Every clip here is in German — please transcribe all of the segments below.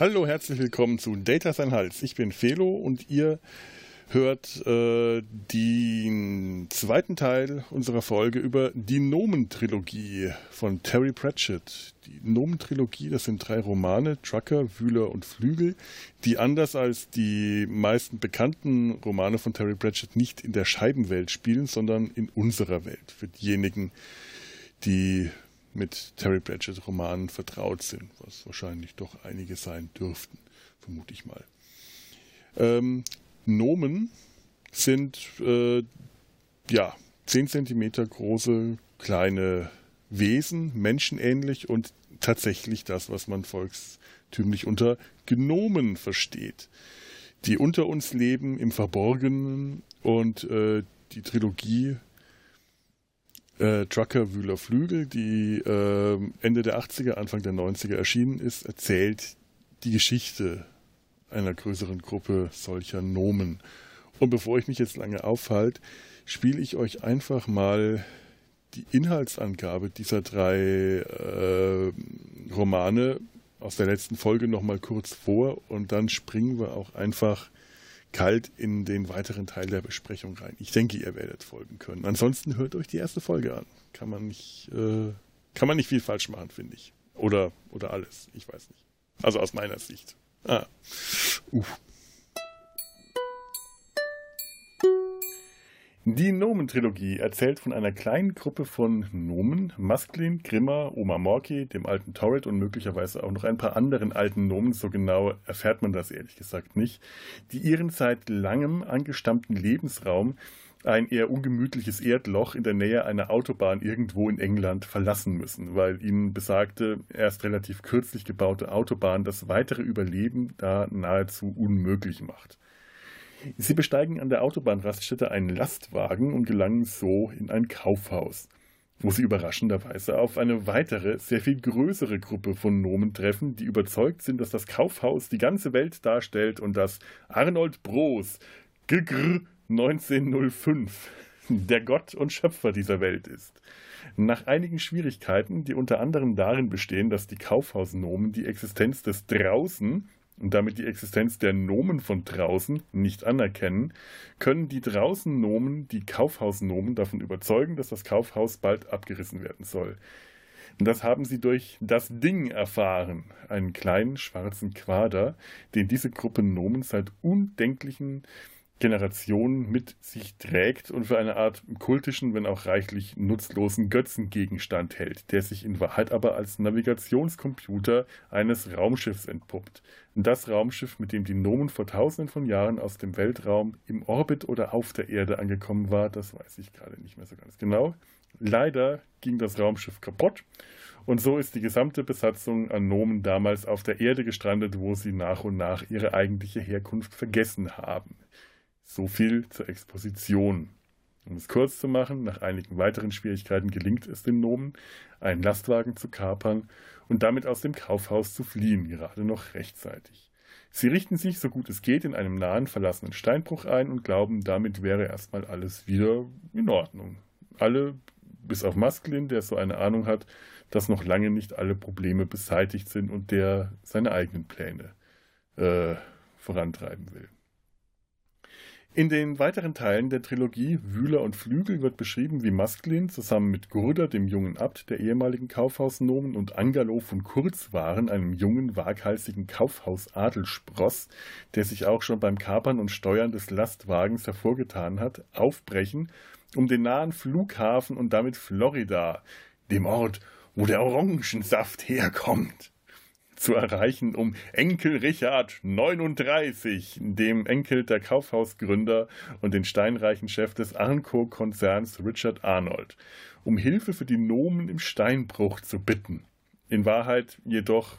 Hallo, herzlich willkommen zu Data Sein Hals. Ich bin Felo und ihr hört äh, den zweiten Teil unserer Folge über die Nomen-Trilogie von Terry Pratchett. Die Nomen-Trilogie, das sind drei Romane, Trucker, Wühler und Flügel, die anders als die meisten bekannten Romane von Terry Pratchett nicht in der Scheibenwelt spielen, sondern in unserer Welt. Für diejenigen, die mit Terry Pratchett Romanen vertraut sind, was wahrscheinlich doch einige sein dürften, vermute ich mal. Ähm, Nomen sind äh, ja 10 cm große kleine Wesen, menschenähnlich und tatsächlich das, was man volkstümlich unter Gnomen versteht, die unter uns leben im Verborgenen und äh, die Trilogie äh, Trucker Wühler Flügel, die äh, Ende der 80er, Anfang der 90er erschienen ist, erzählt die Geschichte einer größeren Gruppe solcher Nomen. Und bevor ich mich jetzt lange aufhalte, spiele ich euch einfach mal die Inhaltsangabe dieser drei äh, Romane aus der letzten Folge nochmal kurz vor und dann springen wir auch einfach kalt in den weiteren Teil der Besprechung rein. Ich denke, ihr werdet folgen können. Ansonsten hört euch die erste Folge an. Kann man nicht, äh, kann man nicht viel falsch machen, finde ich. Oder, oder alles. Ich weiß nicht. Also aus meiner Sicht. Ah. Uff. Die Nomen-Trilogie erzählt von einer kleinen Gruppe von Nomen, Masklin, Grimmer, Oma Morki, dem alten Torret und möglicherweise auch noch ein paar anderen alten Nomen, so genau erfährt man das ehrlich gesagt nicht, die ihren seit langem angestammten Lebensraum, ein eher ungemütliches Erdloch in der Nähe einer Autobahn irgendwo in England verlassen müssen, weil ihnen besagte, erst relativ kürzlich gebaute Autobahn das weitere Überleben da nahezu unmöglich macht. Sie besteigen an der Autobahnraststätte einen Lastwagen und gelangen so in ein Kaufhaus, wo sie überraschenderweise auf eine weitere, sehr viel größere Gruppe von Nomen treffen, die überzeugt sind, dass das Kaufhaus die ganze Welt darstellt und dass Arnold Bros. GGR 1905 der Gott und Schöpfer dieser Welt ist. Nach einigen Schwierigkeiten, die unter anderem darin bestehen, dass die Kaufhausnomen die Existenz des Draußen und damit die Existenz der Nomen von draußen nicht anerkennen, können die draußen Nomen die Kaufhausnomen davon überzeugen, dass das Kaufhaus bald abgerissen werden soll. Und das haben sie durch das Ding erfahren, einen kleinen schwarzen Quader, den diese Gruppe Nomen seit undenklichen Generationen mit sich trägt und für eine Art kultischen, wenn auch reichlich nutzlosen Götzengegenstand hält, der sich in Wahrheit aber als Navigationscomputer eines Raumschiffs entpuppt. Das Raumschiff, mit dem die Nomen vor tausenden von Jahren aus dem Weltraum im Orbit oder auf der Erde angekommen war, das weiß ich gerade nicht mehr so ganz genau. Leider ging das Raumschiff kaputt und so ist die gesamte Besatzung an Nomen damals auf der Erde gestrandet, wo sie nach und nach ihre eigentliche Herkunft vergessen haben. So viel zur Exposition. Um es kurz zu machen, nach einigen weiteren Schwierigkeiten gelingt es den Nomen, einen Lastwagen zu kapern und damit aus dem Kaufhaus zu fliehen, gerade noch rechtzeitig. Sie richten sich, so gut es geht, in einem nahen verlassenen Steinbruch ein und glauben, damit wäre erstmal alles wieder in Ordnung. Alle, bis auf Masklin, der so eine Ahnung hat, dass noch lange nicht alle Probleme beseitigt sind und der seine eigenen Pläne äh, vorantreiben will. In den weiteren Teilen der Trilogie Wühler und Flügel wird beschrieben, wie Masklin zusammen mit Gurda, dem jungen Abt der ehemaligen Kaufhausnomen, und Angalo von Kurzwaren, einem jungen, waghalsigen Kaufhausadelspross, der sich auch schon beim Kapern und Steuern des Lastwagens hervorgetan hat, aufbrechen, um den nahen Flughafen und damit Florida, dem Ort, wo der Orangensaft herkommt, zu erreichen, um Enkel Richard 39, dem Enkel der Kaufhausgründer und den steinreichen Chef des Arnco-Konzerns Richard Arnold, um Hilfe für die Nomen im Steinbruch zu bitten. In Wahrheit jedoch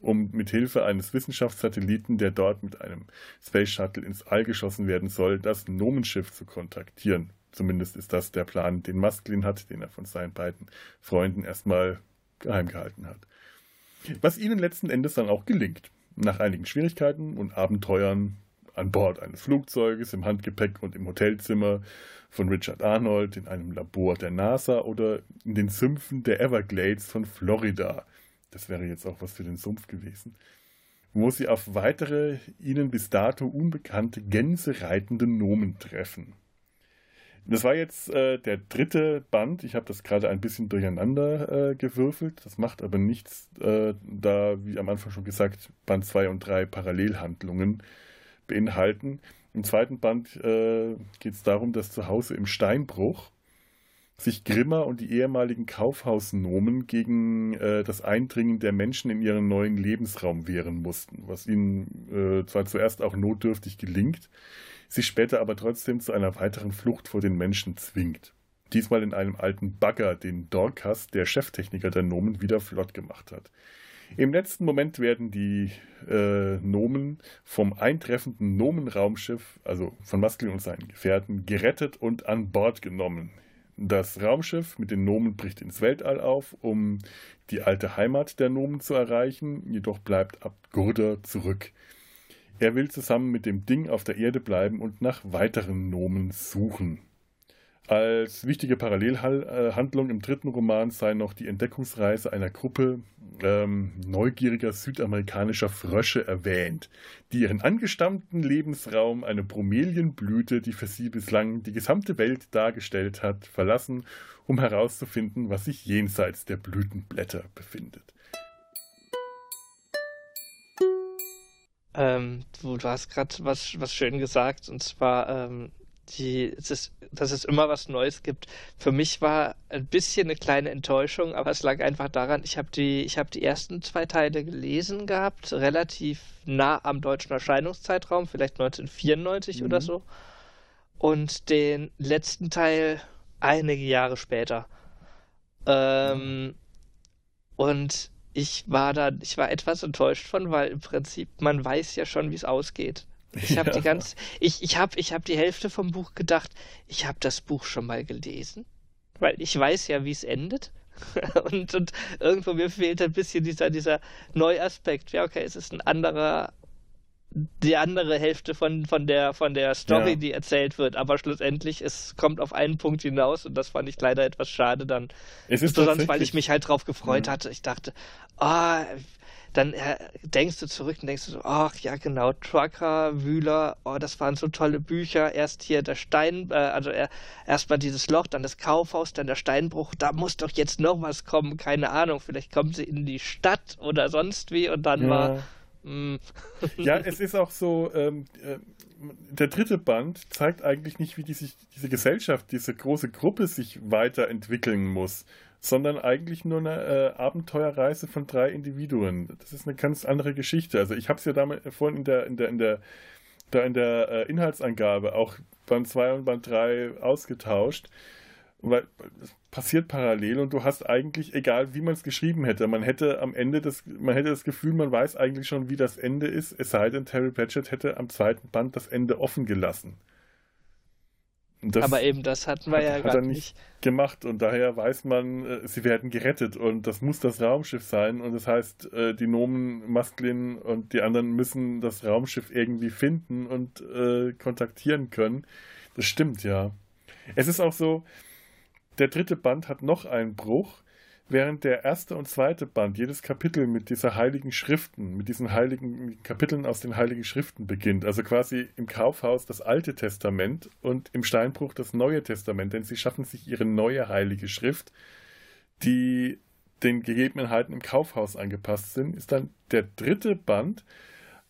um mit Hilfe eines Wissenschaftssatelliten, der dort mit einem Space Shuttle ins All geschossen werden soll, das Nomenschiff zu kontaktieren. Zumindest ist das der Plan, den Masklin hat, den er von seinen beiden Freunden erstmal geheim gehalten hat. Was ihnen letzten Endes dann auch gelingt. Nach einigen Schwierigkeiten und Abenteuern an Bord eines Flugzeuges, im Handgepäck und im Hotelzimmer von Richard Arnold, in einem Labor der NASA oder in den Sümpfen der Everglades von Florida. Das wäre jetzt auch was für den Sumpf gewesen. wo sie auf weitere ihnen bis dato unbekannte Gänse reitende Nomen treffen. Das war jetzt äh, der dritte Band. Ich habe das gerade ein bisschen durcheinander äh, gewürfelt. Das macht aber nichts, äh, da, wie am Anfang schon gesagt, Band 2 und 3 Parallelhandlungen beinhalten. Im zweiten Band äh, geht es darum, dass zu Hause im Steinbruch sich Grimmer und die ehemaligen Kaufhausnomen gegen äh, das Eindringen der Menschen in ihren neuen Lebensraum wehren mussten, was ihnen äh, zwar zuerst auch notdürftig gelingt, sich später aber trotzdem zu einer weiteren Flucht vor den Menschen zwingt. Diesmal in einem alten Bagger, den Dorcas, der Cheftechniker der Nomen, wieder flott gemacht hat. Im letzten Moment werden die äh, Nomen vom eintreffenden Nomenraumschiff, also von Masklin und seinen Gefährten, gerettet und an Bord genommen. Das Raumschiff mit den Nomen bricht ins Weltall auf, um die alte Heimat der Nomen zu erreichen, jedoch bleibt Abt Gurder zurück. Er will zusammen mit dem Ding auf der Erde bleiben und nach weiteren Nomen suchen. Als wichtige Parallelhandlung im dritten Roman sei noch die Entdeckungsreise einer Gruppe ähm, neugieriger südamerikanischer Frösche erwähnt, die ihren angestammten Lebensraum, eine Bromelienblüte, die für sie bislang die gesamte Welt dargestellt hat, verlassen, um herauszufinden, was sich jenseits der Blütenblätter befindet. Ähm, du, du, hast gerade was, was schön gesagt, und zwar ähm, die, es ist, dass es immer was Neues gibt. Für mich war ein bisschen eine kleine Enttäuschung, aber es lag einfach daran, ich habe die, ich habe die ersten zwei Teile gelesen gehabt, relativ nah am deutschen Erscheinungszeitraum, vielleicht 1994 mhm. oder so. Und den letzten Teil einige Jahre später. Ähm, mhm. Und ich war da, ich war etwas enttäuscht von, weil im Prinzip man weiß ja schon, wie es ausgeht. Ich habe ja. die ganz, ich, ich habe ich hab die Hälfte vom Buch gedacht, ich habe das Buch schon mal gelesen, weil ich weiß ja, wie es endet. und, und irgendwo mir fehlt ein bisschen dieser, dieser Neuaspekt. Ja, okay, es ist ein anderer, die andere Hälfte von, von, der, von der Story, ja. die erzählt wird, aber schlussendlich, es kommt auf einen Punkt hinaus und das fand ich leider etwas schade dann. Es ist sonst, weil ich mich halt drauf gefreut ja. hatte. Ich dachte, ah, oh, dann äh, denkst du zurück und denkst du so, ach ja genau, Trucker, Wühler, oh, das waren so tolle Bücher. Erst hier der Stein, äh, also er, erstmal dieses Loch, dann das Kaufhaus, dann der Steinbruch. Da muss doch jetzt noch was kommen, keine Ahnung. Vielleicht kommen sie in die Stadt oder sonst wie und dann ja. war. Mh. Ja, es ist auch so. Ähm, äh, der dritte Band zeigt eigentlich nicht, wie die sich, diese Gesellschaft, diese große Gruppe sich weiterentwickeln muss sondern eigentlich nur eine äh, Abenteuerreise von drei Individuen. Das ist eine ganz andere Geschichte. Also ich habe es ja damals vorhin in der, in der, in der, da in der äh, Inhaltsangabe auch Band 2 und Band 3 ausgetauscht. Weil passiert parallel und du hast eigentlich, egal wie man es geschrieben hätte, man hätte am Ende das, man hätte das Gefühl, man weiß eigentlich schon, wie das Ende ist, es sei denn, Terry Pratchett hätte am zweiten Band das Ende offen gelassen. Das aber eben, das hatten wir ja gar nicht, nicht gemacht und daher weiß man, äh, sie werden gerettet und das muss das Raumschiff sein und das heißt, äh, die Nomen, Masklin und die anderen müssen das Raumschiff irgendwie finden und äh, kontaktieren können. Das stimmt, ja. Es ist auch so, der dritte Band hat noch einen Bruch, während der erste und zweite Band jedes Kapitel mit dieser heiligen Schriften, mit diesen heiligen Kapiteln aus den heiligen Schriften beginnt. Also quasi im Kaufhaus das Alte Testament und im Steinbruch das Neue Testament, denn sie schaffen sich ihre neue heilige Schrift, die den Gegebenheiten im Kaufhaus angepasst sind, ist dann der dritte Band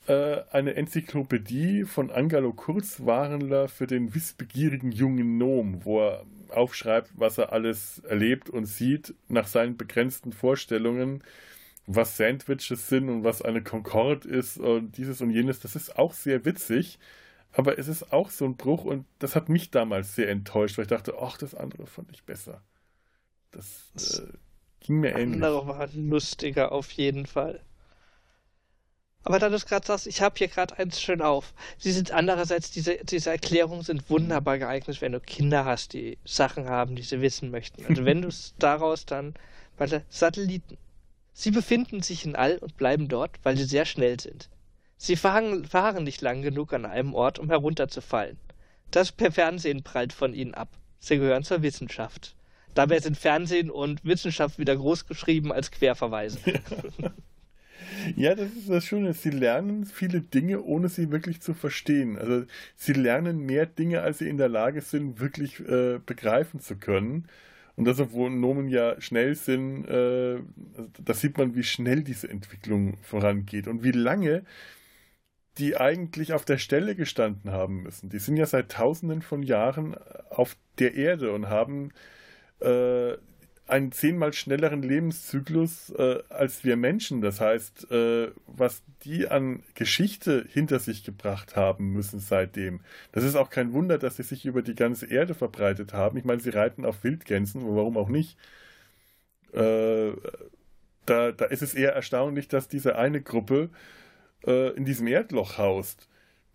äh, eine Enzyklopädie von Angelo Kurzwarenler für den wissbegierigen jungen Nom, wo er aufschreibt, was er alles erlebt und sieht nach seinen begrenzten Vorstellungen, was Sandwiches sind und was eine Concorde ist und dieses und jenes. Das ist auch sehr witzig, aber es ist auch so ein Bruch und das hat mich damals sehr enttäuscht, weil ich dachte, ach, das andere fand ich besser. Das äh, ging mir ähnlich. Das andere war lustiger auf jeden Fall. Aber da du es gerade sagst, ich habe hier gerade eins schön auf. Sie sind andererseits, diese, diese Erklärungen sind wunderbar geeignet, wenn du Kinder hast, die Sachen haben, die sie wissen möchten. Also wenn du es daraus dann, warte, Satelliten. Sie befinden sich in All und bleiben dort, weil sie sehr schnell sind. Sie fahren, fahren nicht lang genug an einem Ort, um herunterzufallen. Das per Fernsehen prallt von ihnen ab. Sie gehören zur Wissenschaft. Dabei sind Fernsehen und Wissenschaft wieder groß geschrieben als Querverweise. Ja, das ist das Schöne. Sie lernen viele Dinge, ohne sie wirklich zu verstehen. Also sie lernen mehr Dinge, als sie in der Lage sind, wirklich äh, begreifen zu können. Und das, obwohl Nomen ja schnell sind, äh, da sieht man, wie schnell diese Entwicklung vorangeht und wie lange die eigentlich auf der Stelle gestanden haben müssen. Die sind ja seit Tausenden von Jahren auf der Erde und haben äh, einen zehnmal schnelleren Lebenszyklus äh, als wir Menschen. Das heißt, äh, was die an Geschichte hinter sich gebracht haben müssen seitdem. Das ist auch kein Wunder, dass sie sich über die ganze Erde verbreitet haben. Ich meine, sie reiten auf Wildgänsen, warum auch nicht. Äh, da, da ist es eher erstaunlich, dass diese eine Gruppe äh, in diesem Erdloch haust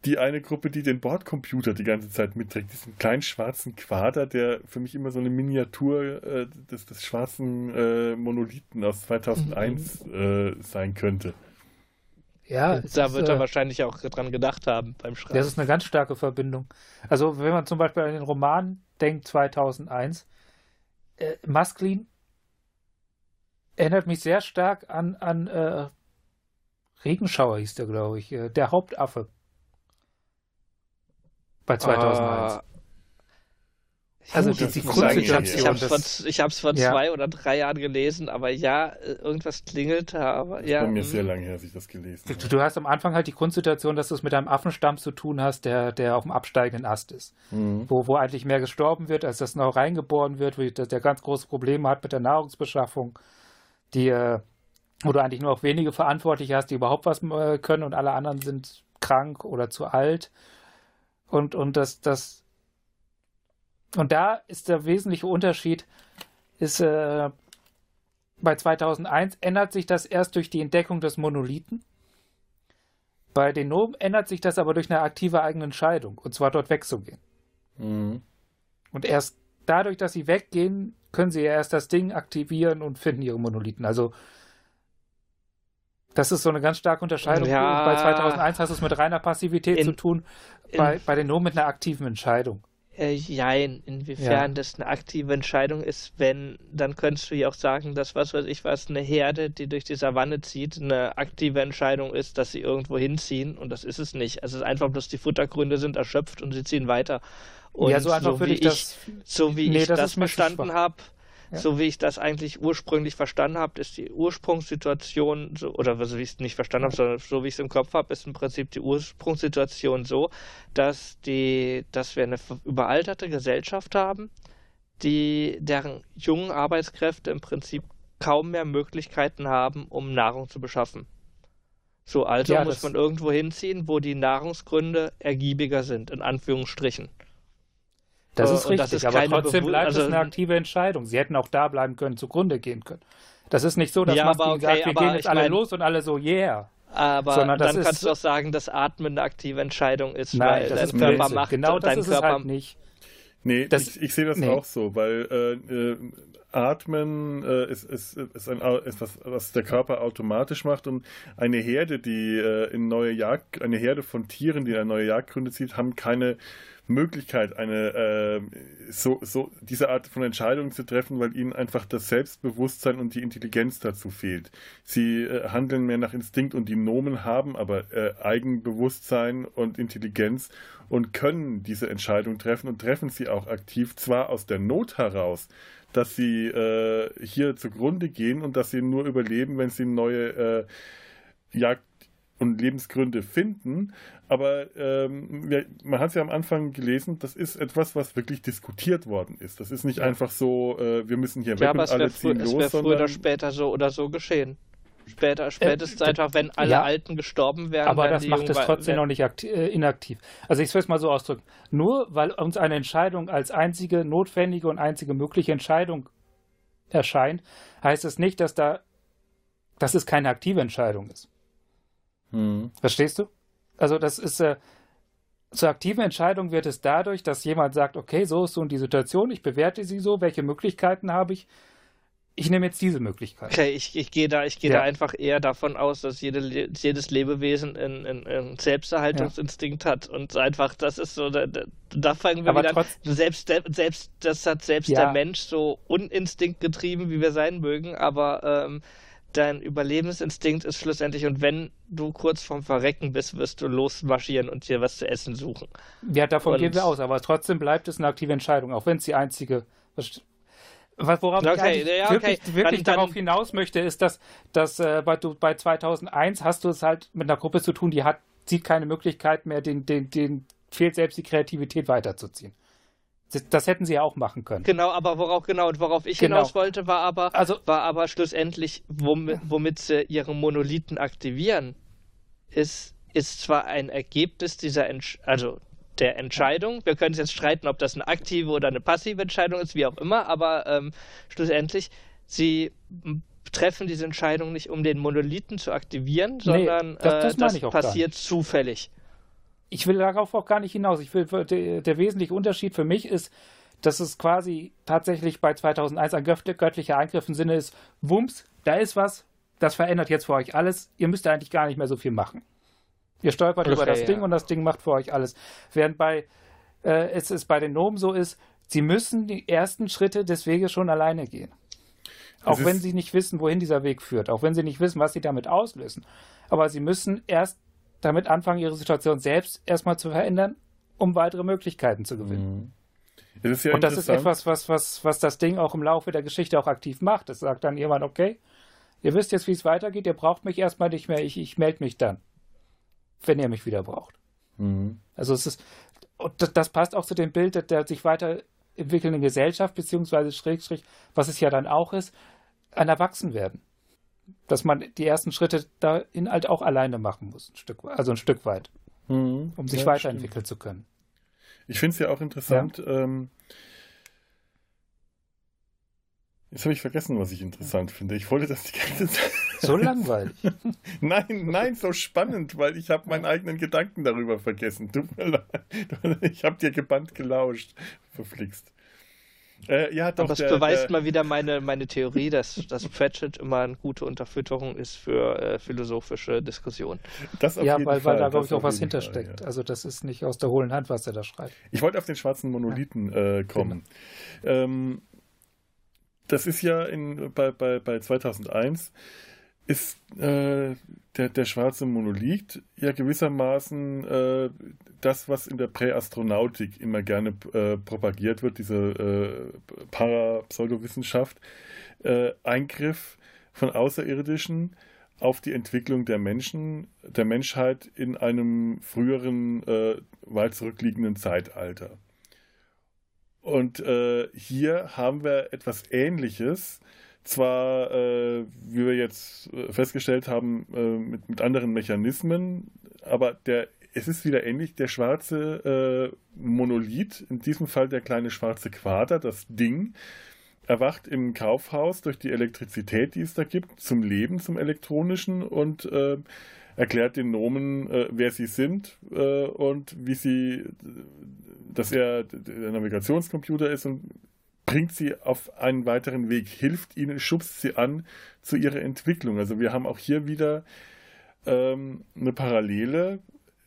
die eine Gruppe, die den Bordcomputer die ganze Zeit mitträgt, diesen kleinen schwarzen Quader, der für mich immer so eine Miniatur äh, des, des schwarzen äh, Monolithen aus 2001 mhm. äh, sein könnte. Ja, da wird er äh, wahrscheinlich auch dran gedacht haben beim Schreiben. Das ist eine ganz starke Verbindung. Also wenn man zum Beispiel an den Roman denkt 2001, äh, Masklin erinnert mich sehr stark an, an äh, Regenschauer hieß der, glaube ich, äh, der Hauptaffe bei 2001. Uh, ah. also die, die Grundsituation. Ich habe es vor, vor ja. zwei oder drei Jahren gelesen, aber ja, irgendwas klingelt da. Aber ja. Bei mir sehr lange her, dass ich das gelesen habe. Du, du, hast am Anfang halt die Grundsituation, dass du es mit einem Affenstamm zu tun hast, der, der auf dem absteigenden Ast ist. Mhm. Wo, wo eigentlich mehr gestorben wird, als das noch reingeboren wird, wo der, der ganz große Probleme hat mit der Nahrungsbeschaffung, die, äh, wo du eigentlich nur auf wenige Verantwortliche hast, die überhaupt was äh, können und alle anderen sind krank oder zu alt. Und, und das, das, und da ist der wesentliche Unterschied, ist, äh, bei 2001 ändert sich das erst durch die Entdeckung des Monolithen. Bei den Nomen ändert sich das aber durch eine aktive eigene Entscheidung, und zwar dort wegzugehen. Mhm. Und erst dadurch, dass sie weggehen, können sie ja erst das Ding aktivieren und finden ihre Monolithen. Also das ist so eine ganz starke Unterscheidung. Ja. Bei 2001 hast du es mit reiner Passivität in, zu tun, bei, in, bei den nur mit einer aktiven Entscheidung. Äh, jein, inwiefern ja. das eine aktive Entscheidung ist, wenn, dann könntest du ja auch sagen, dass was weiß ich was, eine Herde, die durch die Savanne zieht, eine aktive Entscheidung ist, dass sie irgendwo hinziehen und das ist es nicht. Also es ist einfach bloß die Futtergründe sind erschöpft und sie ziehen weiter. Und ja, so einfach so würde ich das. So wie nee, ich das, das verstanden habe, so wie ich das eigentlich ursprünglich verstanden habe, ist die Ursprungssituation, so, oder so wie ich es nicht verstanden habe, sondern so wie ich es im Kopf habe, ist im Prinzip die Ursprungssituation so, dass, die, dass wir eine überalterte Gesellschaft haben, die, deren jungen Arbeitskräfte im Prinzip kaum mehr Möglichkeiten haben, um Nahrung zu beschaffen. So, also ja, muss man irgendwo hinziehen, wo die Nahrungsgründe ergiebiger sind, in Anführungsstrichen. Das ist richtig, das ist aber trotzdem bleibt also, es eine aktive Entscheidung. Sie hätten auch da bleiben können, zugrunde gehen können. Das ist nicht so, dass ja, man okay, sagt, wir gehen jetzt alle mein, los und alle so, yeah. Aber Sondern dann kannst ist, du auch sagen, dass Atmen eine aktive Entscheidung ist, nein, weil das dein Körper macht genau das ist Körper es halt nicht. Nee, das, ich, ich sehe das nee. auch so, weil äh, äh, Atmen äh, ist, ist, ist, ein, ist was, was der Körper automatisch macht und eine Herde, die äh, in neue Jagd, eine Herde von Tieren, die eine neue Jagdgründe zieht, haben keine Möglichkeit, eine äh, so, so diese Art von Entscheidungen zu treffen, weil ihnen einfach das Selbstbewusstsein und die Intelligenz dazu fehlt. Sie äh, handeln mehr nach Instinkt und die Nomen haben aber äh, Eigenbewusstsein und Intelligenz und können diese Entscheidung treffen und treffen sie auch aktiv, zwar aus der Not heraus, dass sie äh, hier zugrunde gehen und dass sie nur überleben, wenn sie neue äh, Jagd und Lebensgründe finden. Aber ähm, wir, man hat es ja am Anfang gelesen, das ist etwas, was wirklich diskutiert worden ist. Das ist nicht ja. einfach so, äh, wir müssen hier ja, weg und alle ziehen los. Es wäre früher oder später so oder so geschehen. Später, spätestens äh, einfach, wenn alle ja, Alten gestorben wären. Aber das macht es trotzdem noch nicht äh, inaktiv. Also ich will es mal so ausdrücken. Nur weil uns eine Entscheidung als einzige notwendige und einzige mögliche Entscheidung erscheint, heißt es nicht, dass da, dass es keine aktive Entscheidung ist. Hm. Verstehst du? Also das ist äh, zur aktiven Entscheidung wird es dadurch, dass jemand sagt, okay, so ist so die Situation, ich bewerte sie so, welche Möglichkeiten habe ich? Ich nehme jetzt diese Möglichkeit. Okay, ich, ich gehe da, ich gehe ja. da einfach eher davon aus, dass jede, jedes Lebewesen einen, Selbsterhaltungsinstinkt ja. hat und einfach, das ist so, da, da fangen wir Aber wieder an. Selbst, selbst, das hat selbst ja. der Mensch so uninstinktgetrieben, wie wir sein mögen, aber ähm, dein Überlebensinstinkt ist schlussendlich, und wenn du kurz vorm Verrecken bist, wirst du losmarschieren und dir was zu essen suchen. Ja, davon und gehen wir aus, aber trotzdem bleibt es eine aktive Entscheidung, auch wenn es die einzige. Worauf okay, ich ja, okay. wirklich, wirklich dann, darauf hinaus möchte, ist, dass, dass äh, bei, du, bei 2001 hast du es halt mit einer Gruppe zu tun, die hat, sieht keine Möglichkeit mehr, den, den, den fehlt selbst die Kreativität weiterzuziehen. Das, das, hätten sie ja auch machen können. Genau, aber worauf genau und worauf ich genau. hinaus wollte, war aber, also, war aber schlussendlich, womit, womit sie ihre Monolithen aktivieren, ist, ist zwar ein Ergebnis dieser, Entsch also der Entscheidung. Wir können uns jetzt streiten, ob das eine aktive oder eine passive Entscheidung ist, wie auch immer, aber ähm, schlussendlich, sie treffen diese Entscheidung nicht, um den Monolithen zu aktivieren, sondern nee, das, das, äh, das passiert zufällig ich will darauf auch gar nicht hinaus. Ich will, der, der, wesentliche Unterschied für mich ist, dass es quasi tatsächlich bei 2001 ein göttlicher Eingriff im Sinne ist, Wumms, da ist was, das verändert jetzt für euch alles. Ihr müsst eigentlich gar nicht mehr so viel machen. Ihr stolpert okay, über das ja. Ding und das Ding macht für euch alles. Während bei äh, es, es bei den Nomen so ist, sie müssen die ersten Schritte des Weges schon alleine gehen. Auch wenn sie nicht wissen, wohin dieser Weg führt, auch wenn sie nicht wissen, was sie damit auslösen. Aber sie müssen erst damit anfangen, ihre Situation selbst erstmal zu verändern, um weitere Möglichkeiten zu gewinnen. Mhm. Das ja und das ist etwas, was, was, was das Ding auch im Laufe der Geschichte auch aktiv macht. Es sagt dann jemand, okay, ihr wisst jetzt, wie es weitergeht, ihr braucht mich erstmal nicht mehr, ich, ich melde mich dann, wenn ihr mich wieder braucht. Mhm. Also es ist, das, das passt auch zu dem Bild der, der sich weiterentwickelnden Gesellschaft, beziehungsweise Schrägstrich, was es ja dann auch ist, ein Erwachsenwerden dass man die ersten Schritte dahin halt auch alleine machen muss, ein Stück, also ein Stück weit, mhm, um sich ja, weiterentwickeln stimmt. zu können. Ich finde es ja auch interessant. Ja. Ähm, jetzt habe ich vergessen, was ich interessant finde. Ich wollte das die ganze Zeit. So langweilig. nein, nein, so spannend, weil ich habe meinen eigenen Gedanken darüber vergessen. Tut mir leid. Ich habe dir gebannt gelauscht. Verflixt. Äh, ja, doch, Aber das der, beweist der, mal wieder meine, meine Theorie, dass, dass Pratchett immer eine gute Unterfütterung ist für äh, philosophische Diskussionen. ja, weil, weil da, glaube ich, auch was hintersteckt. Ja. Also das ist nicht aus der hohlen Hand, was er da schreibt. Ich wollte auf den schwarzen Monolithen ja. äh, kommen. Genau. Ähm, das ist ja in, bei, bei, bei 2001 ist äh, der, der schwarze Monolith ja gewissermaßen äh, das, was in der Präastronautik immer gerne äh, propagiert wird, diese äh, Parapseudowissenschaft, äh, Eingriff von Außerirdischen auf die Entwicklung der Menschen, der Menschheit in einem früheren, äh, weit zurückliegenden Zeitalter. Und äh, hier haben wir etwas Ähnliches, zwar, äh, wie wir jetzt äh, festgestellt haben, äh, mit, mit anderen Mechanismen, aber der, es ist wieder ähnlich, der schwarze äh, Monolith, in diesem Fall der kleine schwarze Quader, das Ding, erwacht im Kaufhaus durch die Elektrizität, die es da gibt, zum Leben, zum elektronischen und äh, erklärt den Nomen, äh, wer sie sind und wie sie, dass er der Navigationscomputer ist und bringt sie auf einen weiteren Weg, hilft ihnen, schubst sie an zu ihrer Entwicklung. Also wir haben auch hier wieder ähm, eine Parallele.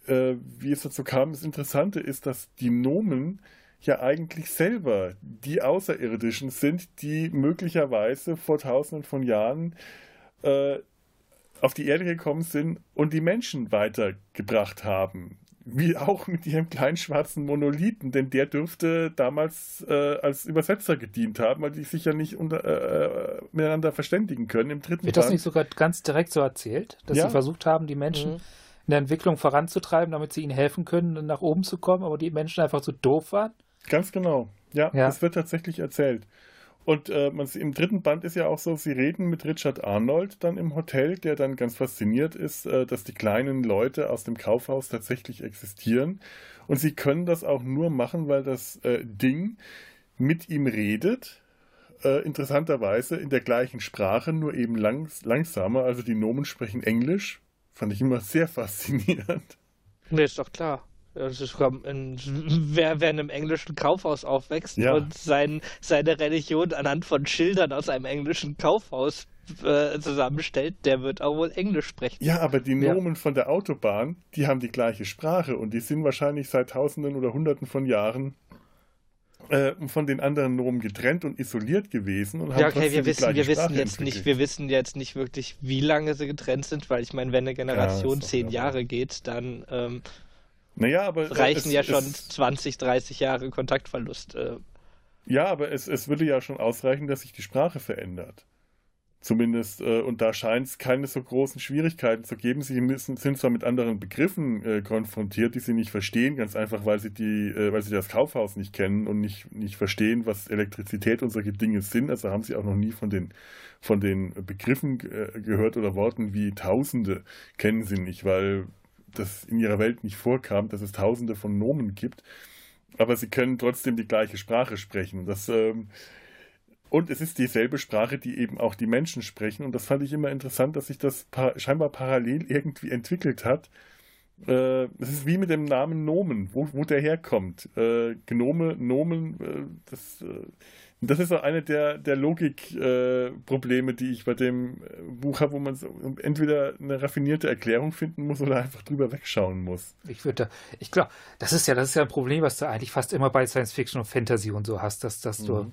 Äh, wie es dazu kam, das Interessante ist, dass die Nomen ja eigentlich selber die Außerirdischen sind, die möglicherweise vor tausenden von Jahren äh, auf die Erde gekommen sind und die Menschen weitergebracht haben wie auch mit ihrem kleinen schwarzen Monolithen, denn der dürfte damals äh, als Übersetzer gedient haben, weil die sich ja nicht unter, äh, miteinander verständigen können im dritten Wird das nicht sogar ganz direkt so erzählt, dass ja. sie versucht haben, die Menschen mhm. in der Entwicklung voranzutreiben, damit sie ihnen helfen können, nach oben zu kommen, aber die Menschen einfach so doof waren? Ganz genau. Ja, ja. das wird tatsächlich erzählt. Und äh, man, im dritten Band ist ja auch so, sie reden mit Richard Arnold dann im Hotel, der dann ganz fasziniert ist, äh, dass die kleinen Leute aus dem Kaufhaus tatsächlich existieren. Und sie können das auch nur machen, weil das äh, Ding mit ihm redet. Äh, interessanterweise in der gleichen Sprache, nur eben langs langsamer. Also die Nomen sprechen Englisch. Fand ich immer sehr faszinierend. Nee, ist doch klar. In, wer, wer in einem englischen Kaufhaus aufwächst ja. und sein, seine Religion anhand von Schildern aus einem englischen Kaufhaus äh, zusammenstellt, der wird auch wohl Englisch sprechen. Ja, aber die Nomen ja. von der Autobahn, die haben die gleiche Sprache und die sind wahrscheinlich seit Tausenden oder Hunderten von Jahren äh, von den anderen Nomen getrennt und isoliert gewesen und haben ja, okay, wir wissen, wir wissen jetzt nicht, wir wissen jetzt nicht wirklich, wie lange sie getrennt sind, weil ich meine, wenn eine Generation ja, zehn Jahre geht, dann ähm, naja, aber, äh, reichen es, ja schon es, 20, 30 Jahre Kontaktverlust. Äh. Ja, aber es, es würde ja schon ausreichen, dass sich die Sprache verändert. Zumindest, äh, und da scheint es keine so großen Schwierigkeiten zu geben. Sie müssen, sind zwar mit anderen Begriffen äh, konfrontiert, die sie nicht verstehen, ganz einfach, weil sie die, äh, weil sie das Kaufhaus nicht kennen und nicht, nicht verstehen, was Elektrizität und solche Dinge sind. Also haben sie auch noch nie von den, von den Begriffen äh, gehört oder Worten wie Tausende kennen sie nicht, weil das in ihrer Welt nicht vorkam, dass es Tausende von Nomen gibt. Aber sie können trotzdem die gleiche Sprache sprechen. Das ähm, und es ist dieselbe Sprache, die eben auch die Menschen sprechen. Und das fand ich immer interessant, dass sich das par scheinbar parallel irgendwie entwickelt hat. Äh, es ist wie mit dem Namen Nomen, wo, wo der herkommt. Äh, Gnome, Nomen, äh, das, äh, das ist so eine der, der Logikprobleme, die ich bei dem äh, Buch habe, wo man so entweder eine raffinierte Erklärung finden muss oder einfach drüber wegschauen muss. Ich würde, ich glaube, das ist ja, das ist ja ein Problem, was du eigentlich fast immer bei Science Fiction und Fantasy und so hast, dass, dass mhm. du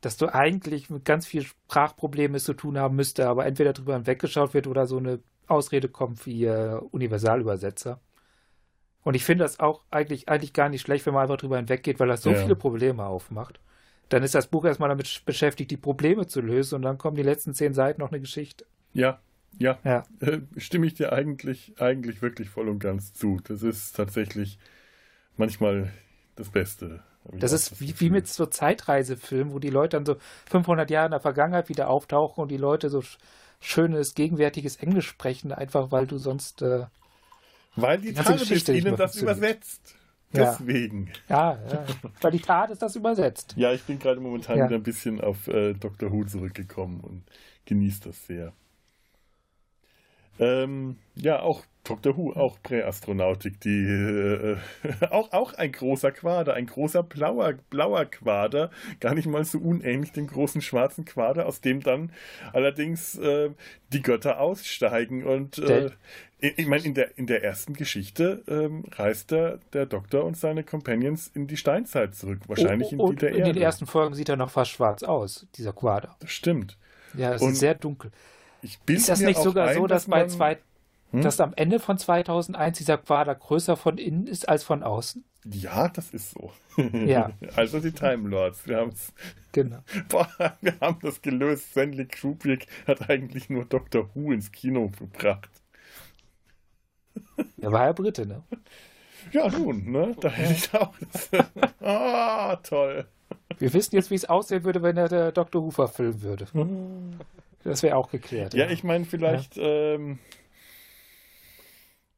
dass du eigentlich mit ganz viel Sprachproblemen zu tun haben müsste, aber entweder drüber hinweggeschaut wird oder so eine Ausrede kommt wie äh, Universalübersetzer. Und ich finde das auch eigentlich, eigentlich gar nicht schlecht, wenn man einfach drüber hinweggeht, weil das so ja. viele Probleme aufmacht. Dann ist das Buch erstmal damit beschäftigt, die Probleme zu lösen und dann kommen die letzten zehn Seiten noch eine Geschichte. Ja, ja. ja. Äh, stimme ich dir eigentlich, eigentlich wirklich voll und ganz zu. Das ist tatsächlich manchmal das Beste das ist wie, wie mit so Zeitreisefilmen, wo die Leute dann so 500 Jahre in der Vergangenheit wieder auftauchen und die Leute so schönes, gegenwärtiges Englisch sprechen, einfach weil du sonst. Äh, weil die, die Geschichte ihnen das übersetzt. Deswegen. Ja. ja, ja. Weil die Tat ist das übersetzt. Ja, ich bin gerade momentan ja. wieder ein bisschen auf äh, Dr. Who zurückgekommen und genieße das sehr. Ähm, ja, auch Dr. Who, auch Präastronautik, die äh, auch, auch ein großer Quader, ein großer blauer, blauer Quader, gar nicht mal so unähnlich dem großen schwarzen Quader, aus dem dann allerdings äh, die Götter aussteigen. Und äh, ich meine, in der, in der ersten Geschichte ähm, reist der, der Doktor und seine Companions in die Steinzeit zurück, wahrscheinlich oh, oh, in die der Erde. In den ersten Folgen sieht er noch fast schwarz aus, dieser Quader. Das stimmt. Ja, es ist sehr dunkel ist das nicht sogar ein, so, dass, dass bei zwei, hm? dass am Ende von 2001 dieser Quader größer von innen ist als von außen? Ja, das ist so. Ja. also die Time Lords. Wir haben es. Genau. Boah, wir haben das gelöst. Stanley Kubrick hat eigentlich nur Dr. Who ins Kino gebracht. Er war ja Brite, ne? Ja, nun, ne? Da hätte ich auch. Ah, toll. Wir wissen jetzt, wie es aussehen würde, wenn er der Dr. Who verfilmen würde. Das wäre auch geklärt. Ja, ja. ich meine, vielleicht. Ja. Ähm,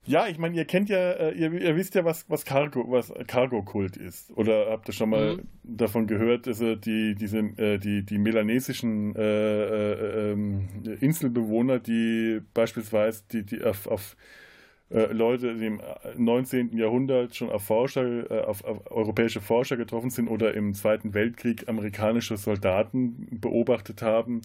ja, ich meine, ihr kennt ja, äh, ihr, ihr, wisst ja, was, was Cargo, was Cargo-Kult ist. Oder habt ihr schon mal mhm. davon gehört, dass die, diese, äh, die, die melanesischen äh, äh, ähm, Inselbewohner, die beispielsweise die, die auf, auf äh, Leute im 19. Jahrhundert schon auf Forscher, äh, auf, auf, europäische Forscher getroffen sind oder im Zweiten Weltkrieg amerikanische Soldaten beobachtet haben,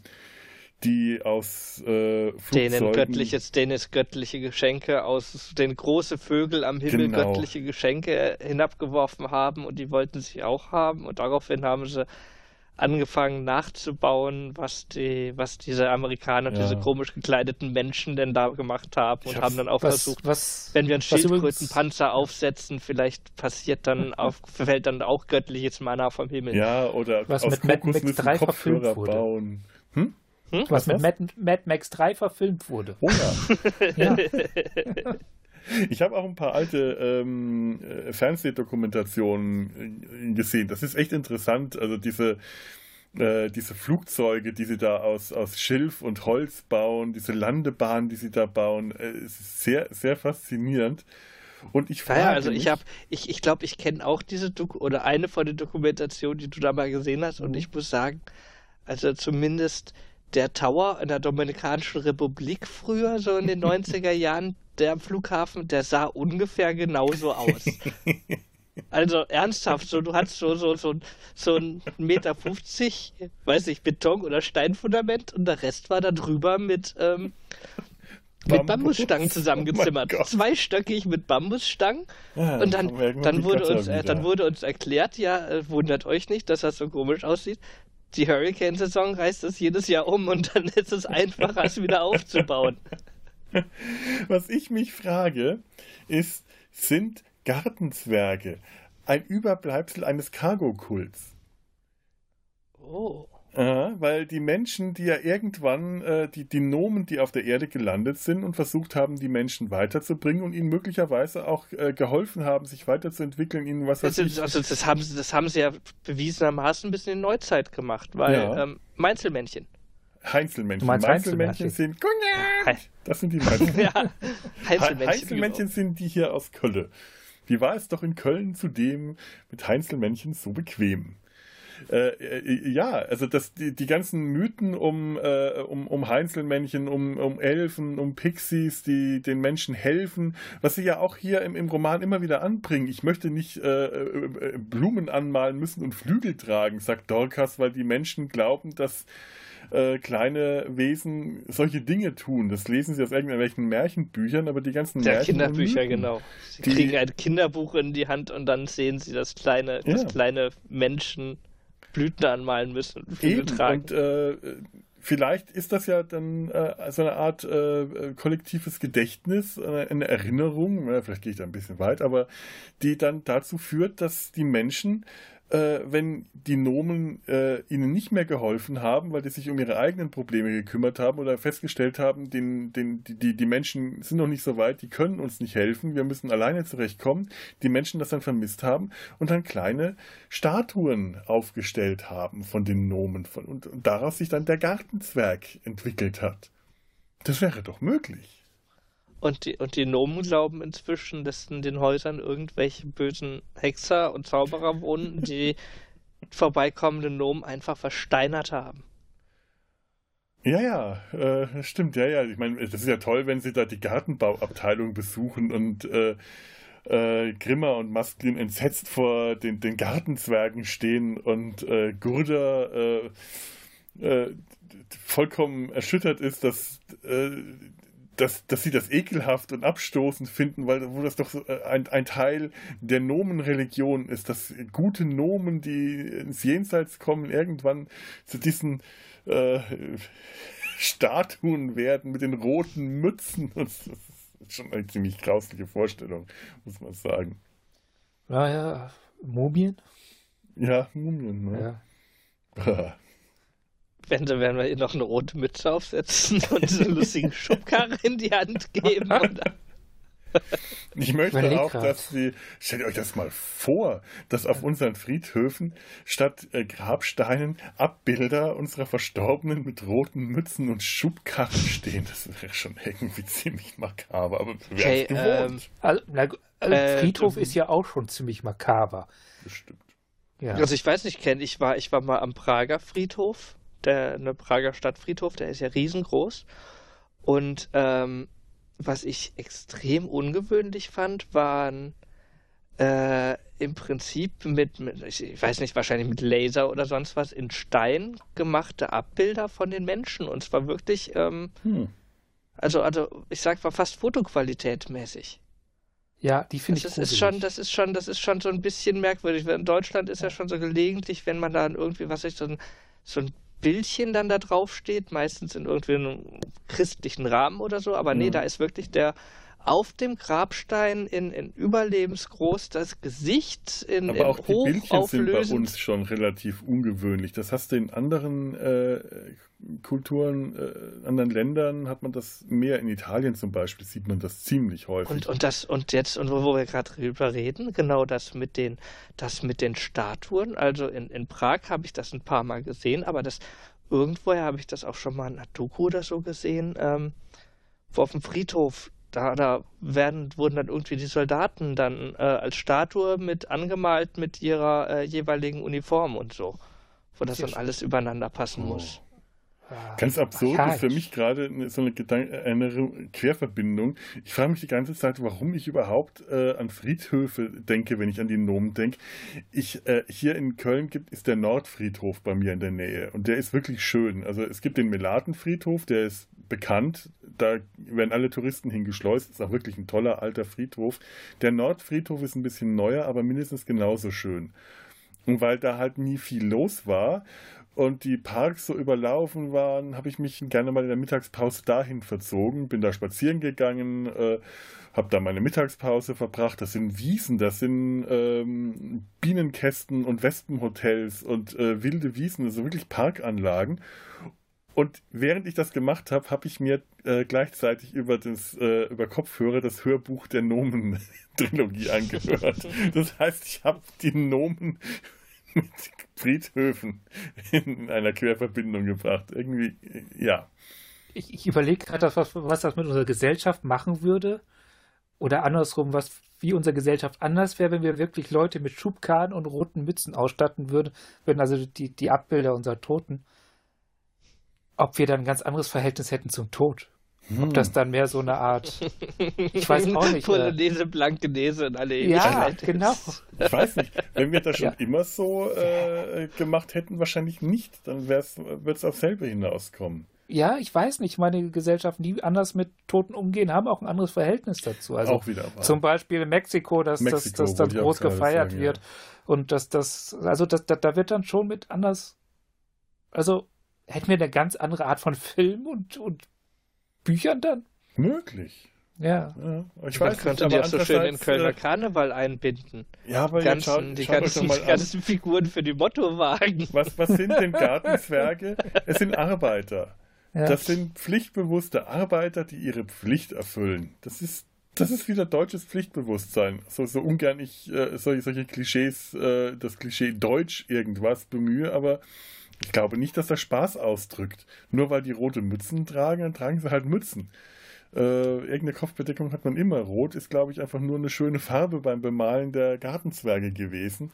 die aus äh, Denen göttliches, denen göttliche Geschenke aus, den große Vögel am Himmel genau. göttliche Geschenke hinabgeworfen haben und die wollten sie auch haben und daraufhin haben sie angefangen nachzubauen, was die, was diese Amerikaner, ja. diese komisch gekleideten Menschen denn da gemacht haben und haben dann auch was, versucht, was, wenn wir einen Schildkrötenpanzer aufsetzen, vielleicht passiert dann auf, fällt dann auch göttliches Mana vom Himmel. Ja, oder was mit Mad Max 3 verfilmt wurde. Bauen. Hm? Hm? Was, was, mit Mad, Mad, Max 3 verfilmt wurde. Oh ja. ja. Ich habe auch ein paar alte ähm, äh, Fernsehdokumentationen äh, gesehen. Das ist echt interessant. Also diese, äh, diese Flugzeuge, die sie da aus, aus Schilf und Holz bauen, diese Landebahnen, die sie da bauen, ist sehr, sehr faszinierend. Und ich frage ja, also ich habe, ich, ich glaube, ich kenne auch diese Doku oder eine von den Dokumentationen, die du da mal gesehen hast, und ich muss sagen, also zumindest der Tower in der Dominikanischen Republik früher, so in den 90er Jahren, der Flughafen, der sah ungefähr genauso aus. Also ernsthaft, so du hast so, so, so, so ein Meter 50, weiß ich, Beton- oder Steinfundament und der Rest war da drüber mit, ähm, mit Bambusstangen zusammengezimmert. Oh Zweistöckig mit Bambusstangen. Ja, und dann, dann, wurde uns, äh, dann wurde uns erklärt, ja, äh, wundert euch nicht, dass das so komisch aussieht. Die Hurricane-Saison reißt es jedes Jahr um und dann ist es einfacher, es wieder aufzubauen. Was ich mich frage, ist, sind Gartenzwerge ein Überbleibsel eines Cargo-Kults? Oh. Äh, weil die Menschen, die ja irgendwann, äh, die, die Nomen, die auf der Erde gelandet sind und versucht haben, die Menschen weiterzubringen und ihnen möglicherweise auch äh, geholfen haben, sich weiterzuentwickeln, ihnen was weiß ich. Also das haben, das haben sie ja bewiesenermaßen ein bisschen in Neuzeit gemacht, weil ja. ähm, Meinzelmännchen. Heinzelmännchen. Meinzelmännchen sind. Das sind die Meinzelmännchen. ja, Heinzelmännchen. Heinzelmännchen sind die hier aus Köln. Wie war es doch in Köln zudem mit Heinzelmännchen so bequem? Äh, äh, ja, also das, die, die ganzen Mythen um, äh, um, um Heinzelmännchen, um, um Elfen, um Pixies, die den Menschen helfen, was sie ja auch hier im, im Roman immer wieder anbringen. Ich möchte nicht äh, äh Blumen anmalen müssen und Flügel tragen, sagt Dorcas, weil die Menschen glauben, dass äh, kleine Wesen solche Dinge tun. Das lesen sie aus irgendwelchen Märchenbüchern, aber die ganzen ja, Märchen Kinderbücher, genau. Sie die, kriegen ein Kinderbuch in die Hand und dann sehen sie das kleine, ja. das kleine Menschen Blüten anmalen müssen und Flügel tragen. Und äh, vielleicht ist das ja dann äh, so eine Art äh, kollektives Gedächtnis, eine, eine Erinnerung, vielleicht gehe ich da ein bisschen weit, aber die dann dazu führt, dass die Menschen äh, wenn die Nomen äh, ihnen nicht mehr geholfen haben, weil die sich um ihre eigenen Probleme gekümmert haben oder festgestellt haben, den, den, die, die Menschen sind noch nicht so weit, die können uns nicht helfen, wir müssen alleine zurechtkommen, die Menschen das dann vermisst haben und dann kleine Statuen aufgestellt haben von den Nomen von, und, und daraus sich dann der Gartenzwerg entwickelt hat. Das wäre doch möglich. Und die, und die Nomen glauben inzwischen, dass in den Häusern irgendwelche bösen Hexer und Zauberer wohnen, die vorbeikommenden Nomen einfach versteinert haben. Ja, ja, äh, stimmt, ja, ja. Ich meine, das ist ja toll, wenn sie da die Gartenbauabteilung besuchen und äh, äh, Grimmer und Masklin entsetzt vor den, den Gartenzwergen stehen und äh, Gurda äh, äh, vollkommen erschüttert ist, dass äh, dass, dass sie das ekelhaft und abstoßend finden, weil wo das doch so äh, ein, ein Teil der Nomenreligion ist, dass gute Nomen, die ins Jenseits kommen, irgendwann zu diesen äh, Statuen werden mit den roten Mützen. Das ist schon eine ziemlich grausliche Vorstellung, muss man sagen. Naja, Mumien? Ja, Mumien, ne? Ja. Wenn sie werden wir ihr noch eine rote Mütze aufsetzen und so einen lustigen Schubkarren in die Hand geben. Oder? Ich möchte Überleg auch, dass sie, stellt euch das mal vor, dass auf unseren Friedhöfen statt äh, Grabsteinen Abbilder unserer Verstorbenen mit roten Mützen und Schubkarren stehen. Das wäre schon irgendwie ziemlich makaber, aber wer okay, ähm, also, na, also äh, Friedhof äh, ist ja auch schon ziemlich makaber. Bestimmt. Ja. Also ich weiß nicht, Ken, ich war, ich war mal am Prager Friedhof der eine Prager Stadtfriedhof, der ist ja riesengroß. Und ähm, was ich extrem ungewöhnlich fand, waren äh, im Prinzip mit, mit, ich weiß nicht, wahrscheinlich mit Laser oder sonst was in Stein gemachte Abbilder von den Menschen. Und zwar wirklich, ähm, hm. also, also ich sag mal fast Fotoqualität mäßig. Ja, die finde ich ist, ist schon, Das ist schon, das ist schon so ein bisschen merkwürdig. In Deutschland ist ja schon so gelegentlich, wenn man da irgendwie, was ich so ein, so ein Bildchen dann da drauf steht, meistens in irgendwie einem christlichen Rahmen oder so, aber nee, mhm. da ist wirklich der auf dem Grabstein in, in überlebensgroß das Gesicht in, Aber in auch die Bildchen sind bei uns schon relativ ungewöhnlich. Das hast du in anderen äh, Kulturen, äh, anderen Ländern hat man das mehr. In Italien zum Beispiel sieht man das ziemlich häufig. Und, und das und jetzt und wo, wo wir gerade drüber reden, genau das mit den das mit den Statuen. Also in, in Prag habe ich das ein paar Mal gesehen, aber das irgendwoher habe ich das auch schon mal in einer Doku oder so gesehen. Ähm, wo auf dem Friedhof da, da werden, wurden dann irgendwie die Soldaten dann äh, als Statue mit angemalt mit ihrer äh, jeweiligen Uniform und so. Wo das dann alles übereinander passen oh. muss. Ganz absurd ist für mich gerade so eine, Gedank eine Querverbindung. Ich frage mich die ganze Zeit, warum ich überhaupt äh, an Friedhöfe denke, wenn ich an die Nomen denke. Ich, äh, hier in Köln gibt ist der Nordfriedhof bei mir in der Nähe und der ist wirklich schön. Also es gibt den Melatenfriedhof, der ist bekannt. da werden alle Touristen hingeschleust. Ist auch wirklich ein toller alter Friedhof. Der Nordfriedhof ist ein bisschen neuer, aber mindestens genauso schön. Und weil da halt nie viel los war und die Parks so überlaufen waren, habe ich mich gerne mal in der Mittagspause dahin verzogen, bin da spazieren gegangen, äh, habe da meine Mittagspause verbracht. Das sind Wiesen, das sind ähm, Bienenkästen und Wespenhotels und äh, wilde Wiesen, also wirklich Parkanlagen. Und während ich das gemacht habe, habe ich mir äh, gleichzeitig über, das, äh, über Kopfhörer das Hörbuch der Nomen-Trilogie angehört. Das heißt, ich habe die Nomen mit Friedhöfen in einer Querverbindung gebracht. Irgendwie, ja. Ich, ich überlege gerade, was, was das mit unserer Gesellschaft machen würde. Oder andersrum, was wie unsere Gesellschaft anders wäre, wenn wir wirklich Leute mit Schubkarren und roten Mützen ausstatten würden, würden also die, die Abbilder unserer Toten ob wir dann ein ganz anderes Verhältnis hätten zum Tod. Hm. Ob das dann mehr so eine Art, ich weiß auch nicht. Polonaise, äh, Blankenese und alle Ja, genau. Ich weiß nicht, wenn wir das schon ja. immer so äh, gemacht hätten, wahrscheinlich nicht, dann wird es auf selber hinauskommen. Ja, ich weiß nicht. Meine Gesellschaften, die anders mit Toten umgehen, haben auch ein anderes Verhältnis dazu. Also auch wieder. Wahr. Zum Beispiel Mexiko, dass Mexiko, das, das dann groß gefeiert sagen, wird. Ja. Und dass das, also das, da, da wird dann schon mit anders, also hätten wir eine ganz andere Art von Film und, und Büchern dann? Möglich. Ja. ja ich weiß könnte die auch so schön in Kölner äh, Karneval einbinden. Ja, aber ganzen, schaut, die ganzen, die ganzen Figuren für die Mottowagen. Was, was sind denn Gartenzwerge? es sind Arbeiter. Ja. Das sind pflichtbewusste Arbeiter, die ihre Pflicht erfüllen. Das ist das ist wieder deutsches Pflichtbewusstsein. So, so ungern ich äh, solche, solche Klischees, äh, das Klischee Deutsch irgendwas bemühe, aber ich glaube nicht, dass das Spaß ausdrückt. Nur weil die rote Mützen tragen, dann tragen sie halt Mützen. Äh, irgendeine Kopfbedeckung hat man immer. Rot ist, glaube ich, einfach nur eine schöne Farbe beim Bemalen der Gartenzwerge gewesen.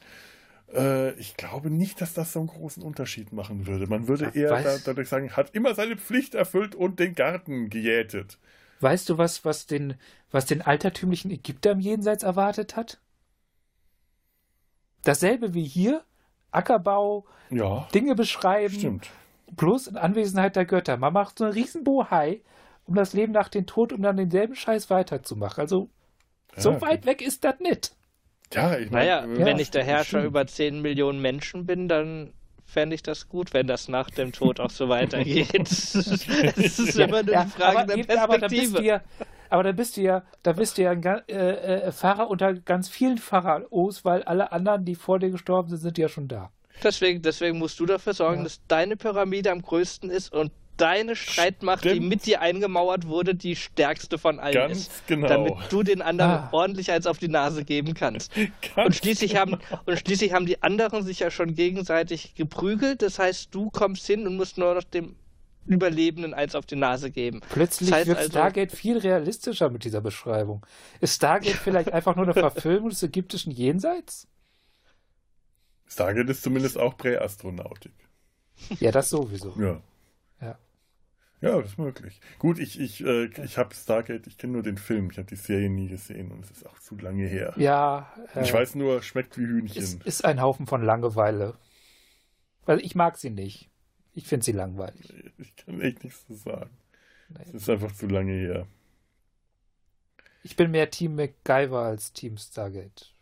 Äh, ich glaube nicht, dass das so einen großen Unterschied machen würde. Man würde eher da, dadurch sagen, hat immer seine Pflicht erfüllt und den Garten gejätet. Weißt du, was, was, den, was den altertümlichen Ägypter im Jenseits erwartet hat? Dasselbe wie hier, Ackerbau, ja, Dinge beschreiben. Stimmt. Plus in Anwesenheit der Götter. Man macht so einen riesen Bohai um das Leben nach dem Tod, um dann denselben Scheiß weiterzumachen. Also, ja, so weit weg ist das nicht. Ja, ich meine. Naja, ja, wenn ich der Herrscher stimmt. über 10 Millionen Menschen bin, dann fände ich das gut, wenn das nach dem Tod auch so weitergeht. es ist immer eine ja, Frage aber, der Perspektive. Aber da bist du ja, aber da bist du ja, da bist du ja ein äh, äh, Pfarrer unter ganz vielen Pharaos, weil alle anderen, die vor dir gestorben sind, sind ja schon da. Deswegen, deswegen musst du dafür sorgen, ja. dass deine Pyramide am größten ist und deine Streitmacht, Stimmt. die mit dir eingemauert wurde, die stärkste von allen Ganz ist. Genau. Damit du den anderen ah. ordentlich als auf die Nase geben kannst. und schließlich, genau. haben, und schließlich haben die anderen sich ja schon gegenseitig geprügelt. Das heißt, du kommst hin und musst nur noch dem Überlebenden als auf die Nase geben. Plötzlich das heißt wird also, Stargate viel realistischer mit dieser Beschreibung. Ist Stargate vielleicht einfach nur eine Verfilmung des ägyptischen Jenseits? Stargate ist zumindest auch Präastronautik. Ja, das sowieso. Ja. Ja, ja das ist möglich. Gut, ich, ich, äh, ich habe Stargate, ich kenne nur den Film, ich habe die Serie nie gesehen und es ist auch zu lange her. Ja. Äh, ich weiß nur, schmeckt wie Hühnchen. Es ist ein Haufen von Langeweile. Weil ich mag sie nicht. Ich finde sie langweilig. Ich kann echt nichts zu sagen. Es ist einfach zu lange her. Ich bin mehr Team MacGyver als Team Stargate.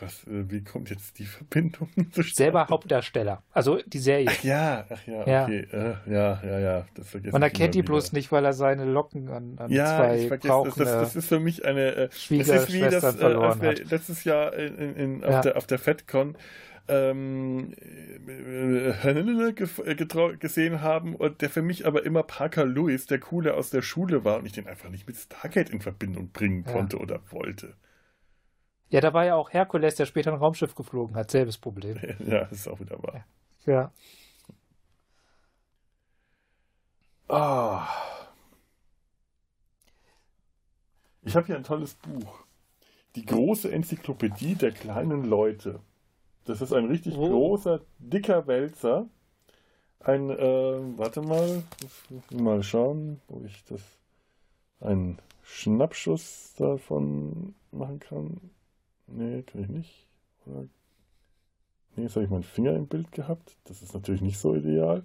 Was, äh, wie kommt jetzt die Verbindung zustande? Selber Hauptdarsteller. Also die Serie. Ach ja, ach ja, ja. okay. Äh, ja, ja, ja. Das Man erkennt die bloß nicht, weil er seine Locken an, an ja, zwei ich vergesse, das, das, das, ist für mich eine äh, Schwiegerschwestern das, äh, verloren äh, letztes Jahr in, in, auf, ja. der, auf der FedCon ähm, gesehen haben und der für mich aber immer Parker Lewis, der Coole aus der Schule war und ich den einfach nicht mit Stargate in Verbindung bringen konnte ja. oder wollte. Ja, da war ja auch Herkules, der später ein Raumschiff geflogen hat. Selbes Problem. Ja, das ist auch wieder wahr. Ja. Ah. Ich habe hier ein tolles Buch. Die große Enzyklopädie der kleinen Leute. Das ist ein richtig oh. großer, dicker Wälzer. Ein, äh, warte mal, mal schauen, wo ich das, einen Schnappschuss davon machen kann. Nee, kann ich nicht. Oder nee, jetzt habe ich meinen Finger im Bild gehabt. Das ist natürlich nicht so ideal.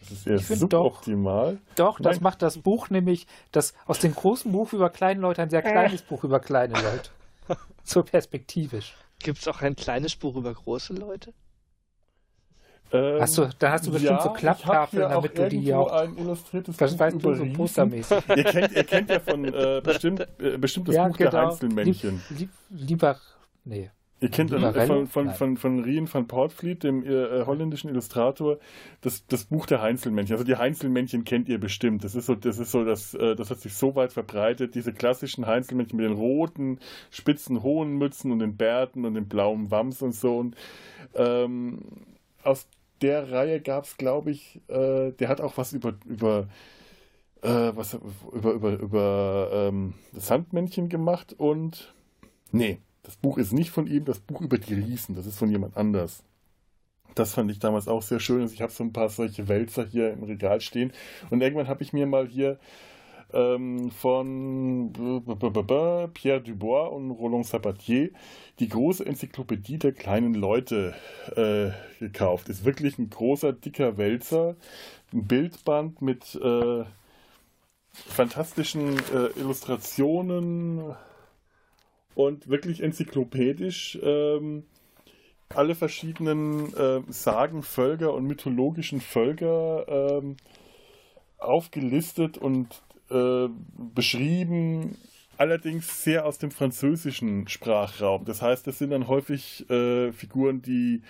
Das ist ja suboptimal. Doch, doch das macht das Buch nämlich, das aus dem großen Buch über kleine Leute ein sehr kleines äh. Buch über kleine Leute. so perspektivisch. Gibt es auch ein kleines Buch über große Leute? Ähm, hast du, da hast du bestimmt ja, so Klapptafeln, damit du die auch. ein illustriertes das Buch weißt du, so postermäßig. ihr, kennt, ihr kennt ja von äh, bestimmt, äh, bestimmt das ja, Buch genau. der Einzelmännchen. Lieb, lieb, lieber. Nee. Ihr kennt äh, von, von, von, von Rien van Portfleet, dem äh, holländischen Illustrator, das, das Buch der Heinzelmännchen. Also die Heinzelmännchen kennt ihr bestimmt. Das ist so, das ist so, das, äh, das hat sich so weit verbreitet. Diese klassischen Heinzelmännchen mit den roten, spitzen, hohen Mützen und den Bärten und den blauen Wams und so. Und, ähm, aus der Reihe gab es, glaube ich, äh, der hat auch was über, über äh, was über, über, über ähm, das Sandmännchen gemacht und nee, das Buch ist nicht von ihm, das Buch über die Riesen, das ist von jemand anders. Das fand ich damals auch sehr schön. Also ich habe so ein paar solche Wälzer hier im Regal stehen. Und irgendwann habe ich mir mal hier ähm, von Pierre Dubois und Roland Sabatier die große Enzyklopädie der kleinen Leute äh, gekauft. Ist wirklich ein großer, dicker Wälzer. Ein Bildband mit äh, fantastischen äh, Illustrationen, und wirklich enzyklopädisch ähm, alle verschiedenen äh, Sagen, Völker und mythologischen Völker ähm, aufgelistet und äh, beschrieben, allerdings sehr aus dem französischen Sprachraum. Das heißt, das sind dann häufig äh, Figuren, die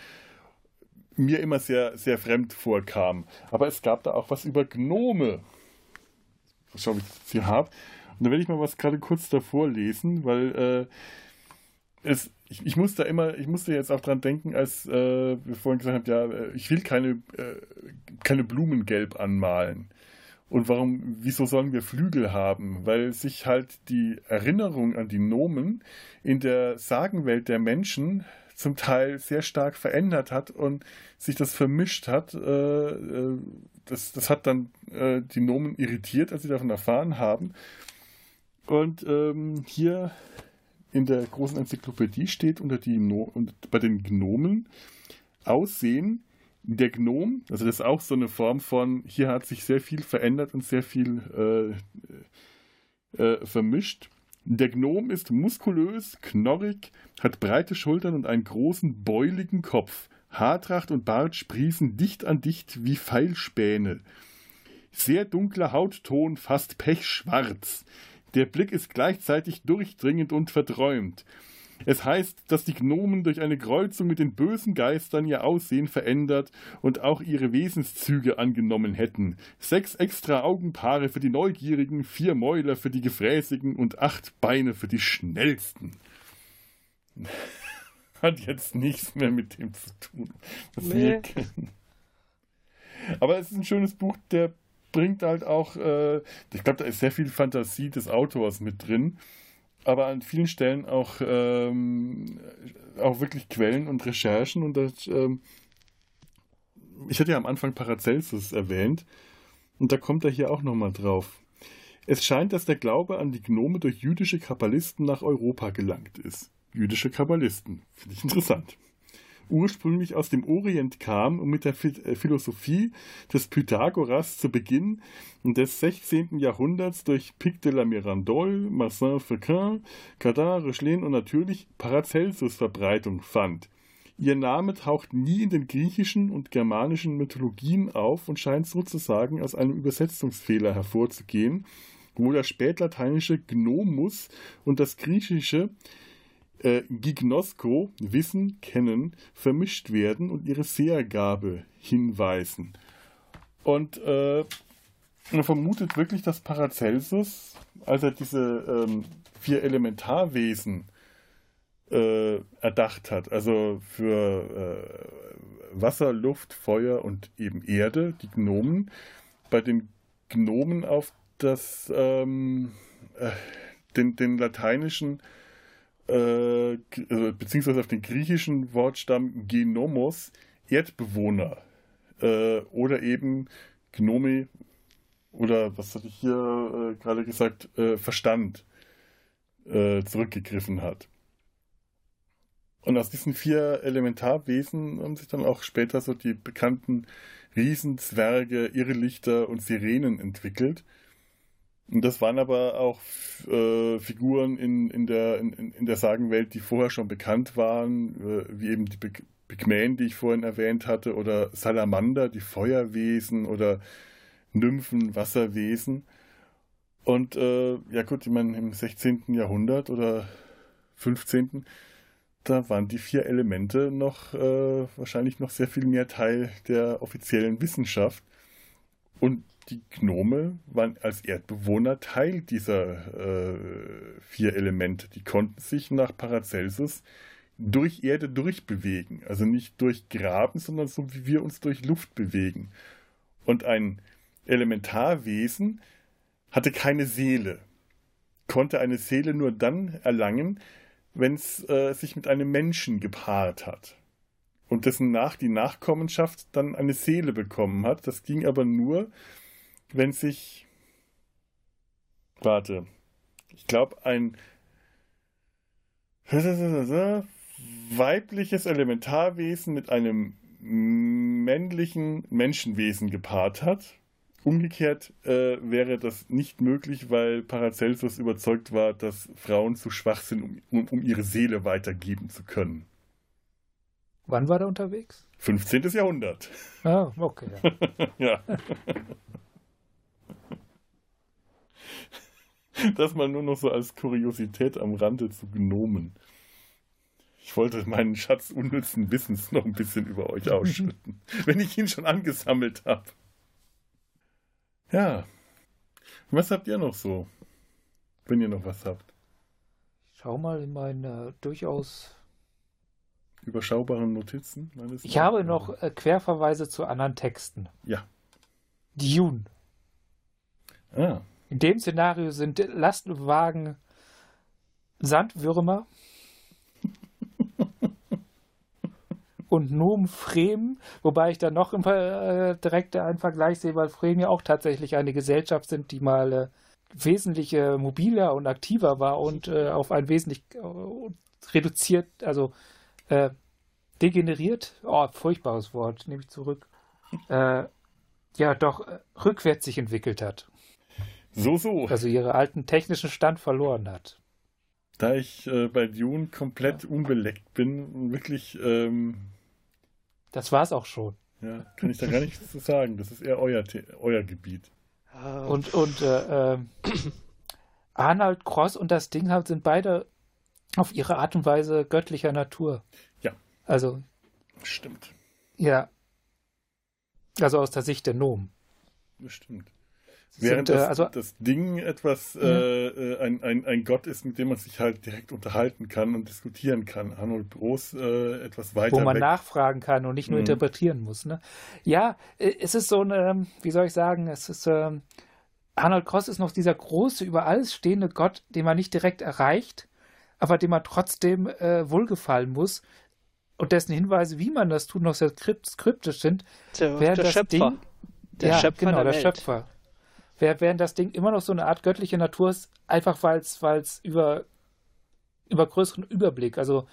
mir immer sehr, sehr fremd vorkamen. Aber es gab da auch was über Gnome. Was schaue ich sie habe. Und da werde ich mal was gerade kurz davor lesen, weil äh, es, ich, ich muss da immer, ich musste jetzt auch dran denken, als äh, wir vorhin gesagt haben, ja, äh, ich will keine, äh, keine Blumen gelb anmalen. Und warum, wieso sollen wir Flügel haben? Weil sich halt die Erinnerung an die Nomen in der Sagenwelt der Menschen zum Teil sehr stark verändert hat und sich das vermischt hat. Äh, äh, das, das hat dann die Nomen irritiert, als sie davon erfahren haben. Und ähm, hier in der großen Enzyklopädie steht unter die no bei den Gnomen Aussehen. Der Gnom, also das ist auch so eine Form von, hier hat sich sehr viel verändert und sehr viel äh, äh, vermischt. Der Gnom ist muskulös, knorrig, hat breite Schultern und einen großen, beuligen Kopf. Haartracht und Bart sprießen dicht an dicht wie Pfeilspäne. Sehr dunkler Hautton, fast pechschwarz. Der Blick ist gleichzeitig durchdringend und verträumt. Es heißt, dass die Gnomen durch eine Kreuzung mit den bösen Geistern ihr Aussehen verändert und auch ihre Wesenszüge angenommen hätten. Sechs extra Augenpaare für die Neugierigen, vier Mäuler für die Gefräßigen und acht Beine für die Schnellsten. Hat jetzt nichts mehr mit dem zu tun, was nee. wir kennen. Aber es ist ein schönes Buch, der bringt halt auch, äh, ich glaube, da ist sehr viel Fantasie des Autors mit drin, aber an vielen Stellen auch, ähm, auch wirklich Quellen und Recherchen und das, ähm, ich hatte ja am Anfang Paracelsus erwähnt und da kommt er hier auch nochmal drauf. Es scheint, dass der Glaube an die Gnome durch jüdische Kabbalisten nach Europa gelangt ist. Jüdische Kabbalisten. Finde ich interessant ursprünglich aus dem Orient kam und mit der äh, Philosophie des Pythagoras zu Beginn des 16. Jahrhunderts durch Pic de la Mirandole, Marcin Fouquin, Cadin, Rechlin und natürlich Paracelsus Verbreitung fand. Ihr Name taucht nie in den griechischen und germanischen Mythologien auf und scheint sozusagen aus einem Übersetzungsfehler hervorzugehen, wo der spätlateinische Gnomus und das griechische äh, Gignosko, Wissen, Kennen, vermischt werden und ihre Sehergabe hinweisen. Und äh, man vermutet wirklich, dass Paracelsus, als er diese ähm, vier Elementarwesen äh, erdacht hat, also für äh, Wasser, Luft, Feuer und eben Erde, die Gnomen, bei den Gnomen auf das ähm, äh, den, den lateinischen äh, also beziehungsweise auf den griechischen Wortstamm Genomos, Erdbewohner äh, oder eben Gnome oder was hatte ich hier äh, gerade gesagt, äh, Verstand äh, zurückgegriffen hat. Und aus diesen vier Elementarwesen haben sich dann auch später so die bekannten Riesenzwerge, Irrlichter und Sirenen entwickelt. Und das waren aber auch äh, Figuren in, in, der, in, in der Sagenwelt, die vorher schon bekannt waren, äh, wie eben die Pygmäen, die ich vorhin erwähnt hatte, oder Salamander, die Feuerwesen oder Nymphen, Wasserwesen. Und äh, ja gut, ich meine, im 16. Jahrhundert oder 15. Da waren die vier Elemente noch äh, wahrscheinlich noch sehr viel mehr Teil der offiziellen Wissenschaft. Und die Gnome waren als Erdbewohner Teil dieser äh, vier Elemente. Die konnten sich nach Paracelsus durch Erde durchbewegen. Also nicht durch Graben, sondern so wie wir uns durch Luft bewegen. Und ein Elementarwesen hatte keine Seele, konnte eine Seele nur dann erlangen, wenn es äh, sich mit einem Menschen gepaart hat und dessen nach die Nachkommenschaft dann eine Seele bekommen hat. Das ging aber nur, wenn sich, warte, ich glaube, ein weibliches Elementarwesen mit einem männlichen Menschenwesen gepaart hat. Umgekehrt äh, wäre das nicht möglich, weil Paracelsus überzeugt war, dass Frauen zu schwach sind, um, um, um ihre Seele weitergeben zu können. Wann war er unterwegs? 15. Jahrhundert. Ah, okay. Ja. ja. Das mal nur noch so als Kuriosität am Rande zu Gnomen. Ich wollte meinen Schatz unnützen Wissens noch ein bisschen über euch ausschütten, wenn ich ihn schon angesammelt habe. Ja. Was habt ihr noch so? Wenn ihr noch was habt. schau mal in meine durchaus überschaubaren Notizen. Ich habe noch äh, Querverweise zu anderen Texten. Ja. Dune. Ah. In dem Szenario sind Lastwagen Sandwürmer und Nom Fremen, wobei ich dann noch im, äh, direkt einen Vergleich sehe, weil Fremen ja auch tatsächlich eine Gesellschaft sind, die mal äh, wesentlich äh, mobiler und aktiver war und äh, auf ein wesentlich äh, reduziert, also äh, degeneriert, oh, furchtbares Wort, nehme ich zurück, ja doch rückwärts sich entwickelt hat. So, so. Also ihre alten technischen Stand verloren hat. Da ich äh, bei Dune komplett ja. unbeleckt bin, wirklich ähm, das war's auch schon. Ja, kann ich da gar nichts zu sagen. Das ist eher euer, euer Gebiet. Und, und äh, äh, Arnold Cross und das Ding sind beide auf ihre Art und Weise göttlicher Natur. Ja. Also. Stimmt. Ja. Also aus der Sicht der Nomen. Bestimmt. Während sind, das, äh, also, das Ding etwas mhm. äh, ein, ein, ein Gott ist, mit dem man sich halt direkt unterhalten kann und diskutieren kann. Arnold Groß äh, etwas weiter. Wo man weg. nachfragen kann und nicht nur mhm. interpretieren muss. Ne? Ja, äh, es ist so eine, wie soll ich sagen, es ist. Ähm, Arnold Cross ist noch dieser große, über alles stehende Gott, den man nicht direkt erreicht, aber dem man trotzdem äh, wohlgefallen muss und dessen Hinweise, wie man das tut, noch sehr kryptisch sind. Der, der das Schöpfer. Ding, der ja, Schöpfer genau, der, der Schöpfer während das Ding immer noch so eine Art göttliche Natur ist, einfach weil es über, über größeren Überblick, also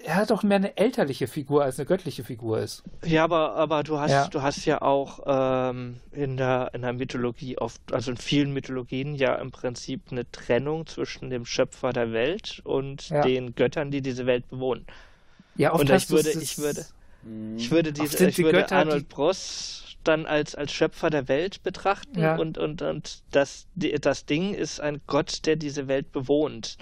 er hat doch mehr eine elterliche Figur als eine göttliche Figur ist. Ja, aber, aber du hast ja, du hast ja auch ähm, in, der, in der Mythologie oft, also in vielen Mythologien ja im Prinzip eine Trennung zwischen dem Schöpfer der Welt und ja. den Göttern, die diese Welt bewohnen. Ja, oft und ich würde, ich würde, ich würde diese, ich die würde Götter, Arnold die... Bross dann als, als Schöpfer der Welt betrachten Ja. und, und, und das, das Ding ist ein Gott, der diese Welt bewohnt.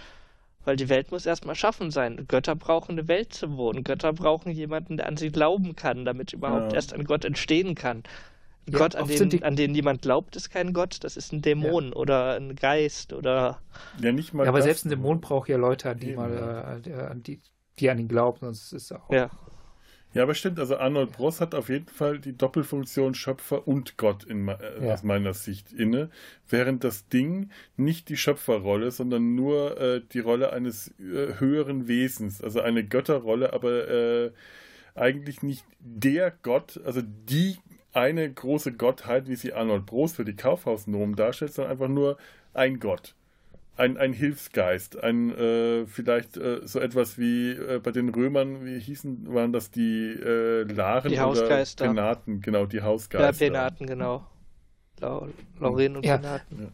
Weil die Welt muss erstmal schaffen sein. Götter brauchen eine Welt zu wohnen. Götter brauchen jemanden, der an sie glauben kann, damit überhaupt Ja. erst ein Gott entstehen kann. Ein Ja, Gott, an den, die- an den niemand glaubt, ist kein Gott. Das ist ein Dämon oder ein Geist oder. Ja, nicht mal Ja, aber das. selbst ein Dämon braucht ja Leute, an die Eben, mal, äh, an die, die an ihn glauben, sonst ist auch. Ja. Ja, aber stimmt, also Arnold Bross hat auf jeden Fall die Doppelfunktion Schöpfer und Gott in, äh, Ja. aus meiner Sicht inne, während das Ding nicht die Schöpferrolle, sondern nur äh, die Rolle eines äh, höheren Wesens, also eine Götterrolle, aber äh, eigentlich nicht der Gott, also die eine große Gottheit, wie sie Arnold Bross für die Kaufhausnomen darstellt, sondern einfach nur ein Gott. Ein, ein Hilfsgeist, ein äh, vielleicht äh, so etwas wie äh, bei den Römern, wie hießen, waren das die äh, Laren die Hausgeister. oder Penaten, genau, die Hausgeister. Ja, Penaten, genau. Lauren und ja. Penaten. Ja.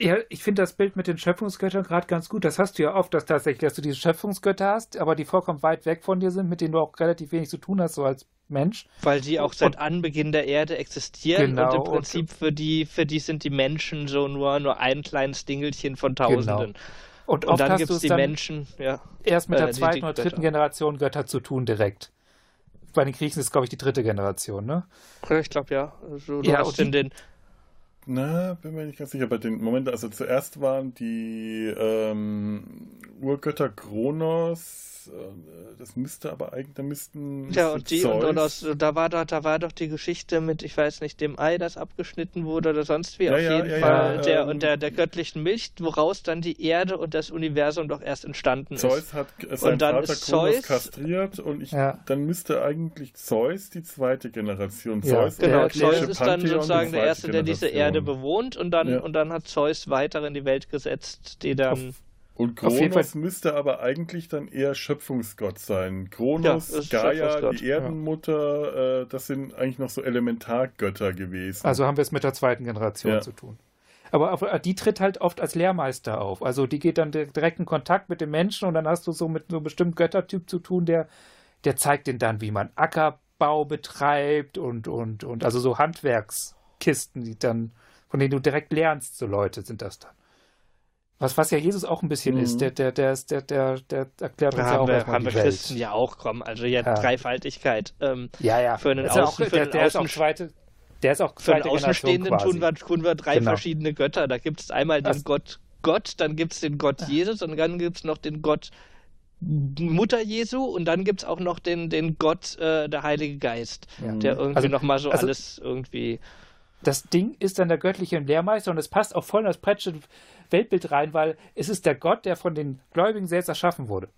Ja, ich finde das Bild mit den Schöpfungsgöttern gerade ganz gut. Das hast du ja oft, dass tatsächlich, dass du diese Schöpfungsgötter hast, aber die vollkommen weit weg von dir sind, mit denen du auch relativ wenig zu tun hast, so als Mensch. Weil die auch seit und, Anbeginn der Erde existieren genau, und im Prinzip und, für die, für die sind die Menschen so nur, nur ein kleines Dingelchen von Tausenden. Genau. Und, und dann gibt es die Menschen, ja. Erst mit der äh, zweiten oder dritten Generation Götter zu tun direkt. Bei den Griechen ist, glaube ich, die dritte Generation, ne? Ich glaube, ja. Also, du ja, hast den, den na, bin mir nicht ganz sicher. Bei den Momenten, also zuerst waren die ähm, Urgötter Kronos, äh, das müsste aber eigentlich, da müssten. Ja, und die, und, und aus, da war doch, da war doch die Geschichte mit, ich weiß nicht, dem Ei, das abgeschnitten wurde oder sonst wie. Ja, auf ja, jeden ja, Fall der ähm, und der, der göttlichen Milch, woraus dann die Erde und das Universum doch erst entstanden Zeus ist. Zeus hat seinen Vater Kronos kastriert und ich, dann müsste eigentlich Zeus die zweite Generation. Zeus genau, Zeus ist dann sozusagen der erste, der diese Erde bewohnt und dann, und dann hat Zeus weitere in die Welt gesetzt, die dann. Auf und Kronos müsste aber eigentlich dann eher Schöpfungsgott sein. Kronos, ja, Gaia, die Erdenmutter, ja. äh, das sind eigentlich noch so Elementargötter gewesen. Also haben wir es mit der zweiten Generation ja. zu tun. Aber die tritt halt oft als Lehrmeister auf. Also die geht dann direkt in Kontakt mit dem Menschen und dann hast du so mit so einem bestimmten Göttertyp zu tun, der, der zeigt den dann, wie man Ackerbau betreibt und, und, und also so Handwerkskisten, die dann, von denen du direkt lernst, so Leute sind das dann. Was, was ja Jesus auch ein bisschen mhm. ist, der, der, der, der, der, der erklärt uns ja, auch wir, haben wir Christen ja auch kommen. Also ja, ja. Dreifaltigkeit. Ähm, ja, ja. Für einen, Außen, auch, für der, der ist auch zweite, der ist auch für einen Außenstehenden tun wir, tun wir drei genau. verschiedene Götter. Da gibt es einmal den Was? Gott Gott, dann gibt es den Gott Jesus und dann gibt es noch den Gott Mutter Jesu und dann gibt es auch noch den, den Gott, äh, der Heilige Geist, ja. der irgendwie also, nochmal so also, alles irgendwie. Das Ding ist dann der göttliche Lehrmeister und es passt auch voll in das Prätsche Weltbild rein, weil es ist der Gott, der von den Gläubigen selbst erschaffen wurde.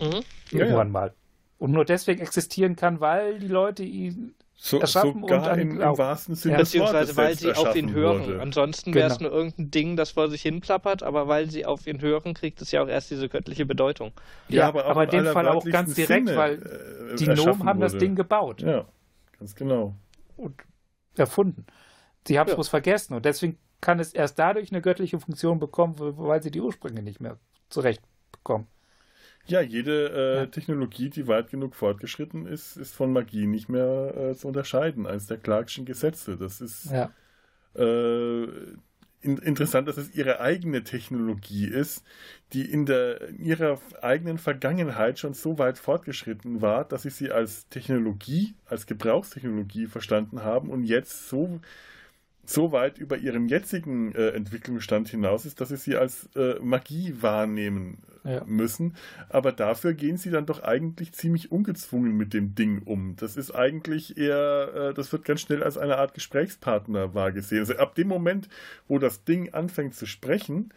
Mhm. Irgendwann ja, ja. mal. Und nur deswegen existieren kann, weil die Leute ihn so, erschaffen sogar und im, im wahrsten Sinne ja, Beziehungsweise weil sie auf ihn hören. Wurde. Ansonsten wäre es genau. nur irgendein Ding, das vor sich hin plappert, aber weil sie auf ihn hören, kriegt es ja auch erst diese göttliche Bedeutung. Ja, ja aber, aber in dem Fall auch ganz direkt, Sinne, weil äh, die Nomen haben wurde. das Ding gebaut. Ja, ganz genau. Und erfunden. Sie haben es bloß vergessen und deswegen kann es erst dadurch eine göttliche Funktion bekommen, weil sie die Ursprünge nicht mehr zurecht bekommen. Ja, jede äh, ja. Technologie, die weit genug fortgeschritten ist, ist von Magie nicht mehr äh, zu unterscheiden. Eines der Clarkschen Gesetze. Das ist ja. äh, in, interessant, dass es ihre eigene Technologie ist, die in, der, in ihrer eigenen Vergangenheit schon so weit fortgeschritten war, dass sie sie als Technologie, als Gebrauchstechnologie verstanden haben und jetzt so so weit über ihren jetzigen äh, Entwicklungsstand hinaus ist, dass sie sie als äh, Magie wahrnehmen äh, ja. müssen. Aber dafür gehen sie dann doch eigentlich ziemlich ungezwungen mit dem Ding um. Das ist eigentlich eher, äh, das wird ganz schnell als eine Art Gesprächspartner wahrgesehen. Also ab dem Moment, wo das Ding anfängt zu sprechen,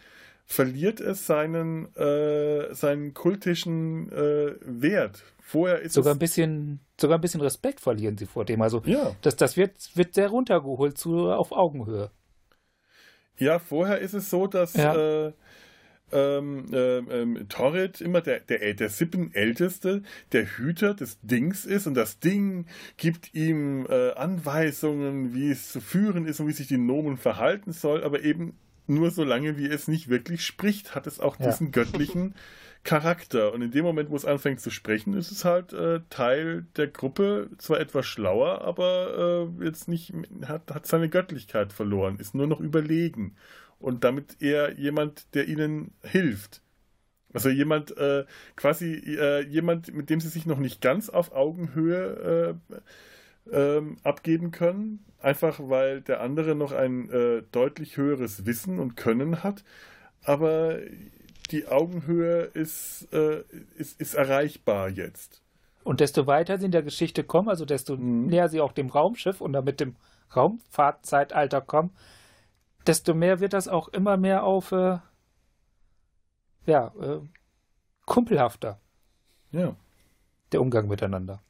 verliert es seinen, äh, seinen kultischen äh, Wert. Vorher ist sogar ein bisschen, sogar ein bisschen Respekt verlieren sie vor dem. Also ja. das, das wird, wird sehr runtergeholt zu, auf Augenhöhe. Ja, vorher ist es so, dass ja. äh, ähm, äh, ähm, Torrid immer der, der, der Sippenälteste, der Hüter des Dings ist und das Ding gibt ihm äh, Anweisungen, wie es zu führen ist und wie sich die Nomen verhalten soll, aber eben nur solange wie es nicht wirklich spricht, hat es auch diesen ja. göttlichen Charakter. Und in dem Moment, wo es anfängt zu sprechen, ist es halt äh, Teil der Gruppe, zwar etwas schlauer, aber äh, jetzt nicht, hat, hat seine Göttlichkeit verloren, ist nur noch überlegen. Und damit eher jemand, der ihnen hilft. Also jemand, äh, quasi äh, jemand, mit dem sie sich noch nicht ganz auf Augenhöhe äh, ähm, abgeben können, einfach weil der andere noch ein äh, deutlich höheres Wissen und Können hat, aber die Augenhöhe ist, äh, ist, ist erreichbar jetzt. Und desto weiter sie in der Geschichte kommen, also desto mhm. näher sie auch dem Raumschiff und damit dem Raumfahrtzeitalter kommen, desto mehr wird das auch immer mehr auf äh, ja, äh, kumpelhafter. Ja. Der Umgang miteinander.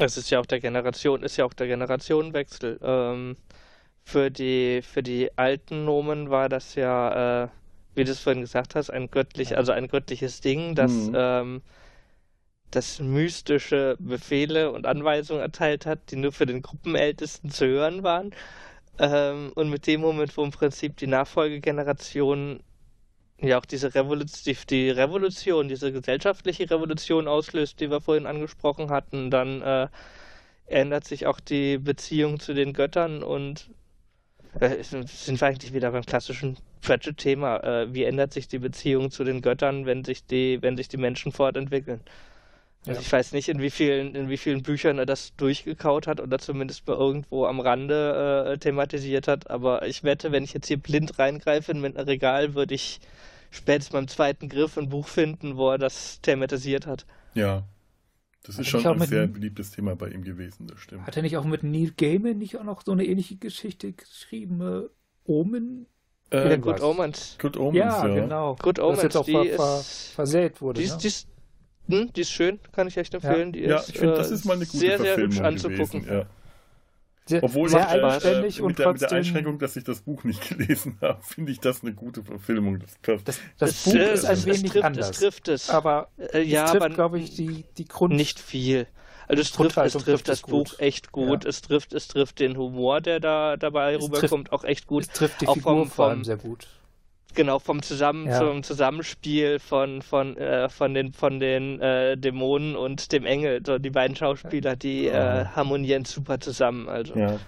Es ist ja auch der Generation, ist ja auch der Generationenwechsel. Ähm, für die, für die alten Nomen war das ja, äh, wie du es vorhin gesagt hast, ein göttlich, also ein göttliches Ding, das, mhm. ähm, das mystische Befehle und Anweisungen erteilt hat, die nur für den Gruppenältesten zu hören waren. Ähm, und mit dem Moment, wo im Prinzip die Nachfolgegeneration ja auch diese Revolution, die, Revolution, diese gesellschaftliche Revolution auslöst, die wir vorhin angesprochen hatten, dann äh, ändert sich auch die Beziehung zu den Göttern und äh, sind wir eigentlich wieder beim klassischen Pratchett-Thema. Äh, wie ändert sich die Beziehung zu den Göttern, wenn sich die, wenn sich die Menschen fortentwickeln? Also ja. ich weiß nicht, in wie vielen, in wie vielen Büchern er das durchgekaut hat oder zumindest mal irgendwo am Rande äh, thematisiert hat, aber ich wette, wenn ich jetzt hier blind reingreife in mein Regal, würde ich spätestens beim zweiten Griff ein Buch finden, wo er das thematisiert hat. Ja. Das ist schon ein sehr beliebtes Thema bei ihm gewesen, das stimmt. Hat er nicht auch mit Neil Gaiman nicht auch noch so eine ähnliche Geschichte geschrieben? Äh, Omen? Äh, Good Omens. Good Omens, ja. ja. genau. Good Omens, das jetzt auch die ver ist, versät wurde. Die ist, ne? die, ist, hm, die ist schön, kann ich echt empfehlen. Ja, die ja ist, ich finde, das ist mal eine gute sehr, Verfilmung sehr hübsch anzugucken. Gewesen, ja. Sehr, Obwohl sehr ich, eigenständig äh, und mit, der, trotzdem, mit der Einschränkung, dass ich das Buch nicht gelesen habe, finde ich das eine gute Verfilmung. Das, das, das, das Buch ist ein wenig trifft, anders. Es trifft es. Aber äh, ja, es trifft, glaube ich, die, die Grund... Nicht viel. Also es trifft, es trifft das Buch echt gut. Ja. Es trifft, es trifft den Humor, der da dabei es rüberkommt, trifft, auch echt gut. Es trifft die auch Figur vom, vom, vor allem sehr gut. Genau, vom Zusammen ja. zum Zusammenspiel von, von, äh, von den, von den äh, Dämonen und dem Engel. So, die beiden Schauspieler, die äh, harmonieren super zusammen. Also. Ja.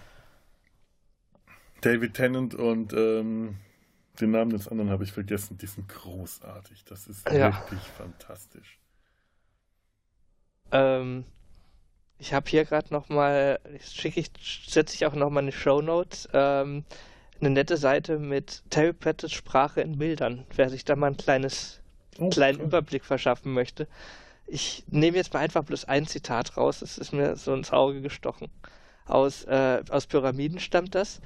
David Tennant und ähm, den Namen des anderen habe ich vergessen. Die sind großartig. Das ist ja. wirklich fantastisch. Ähm, ich habe hier gerade noch mal, schicke ich, setze ich auch noch mal eine Shownote, ähm, eine nette Seite mit Terry Pratchett's Sprache in Bildern, wer sich da mal ein kleines, oh, kleinen cool. Überblick verschaffen möchte. Ich nehme jetzt mal einfach bloß ein Zitat raus, es ist mir so ins Auge gestochen. Aus, äh, aus Pyramiden stammt das.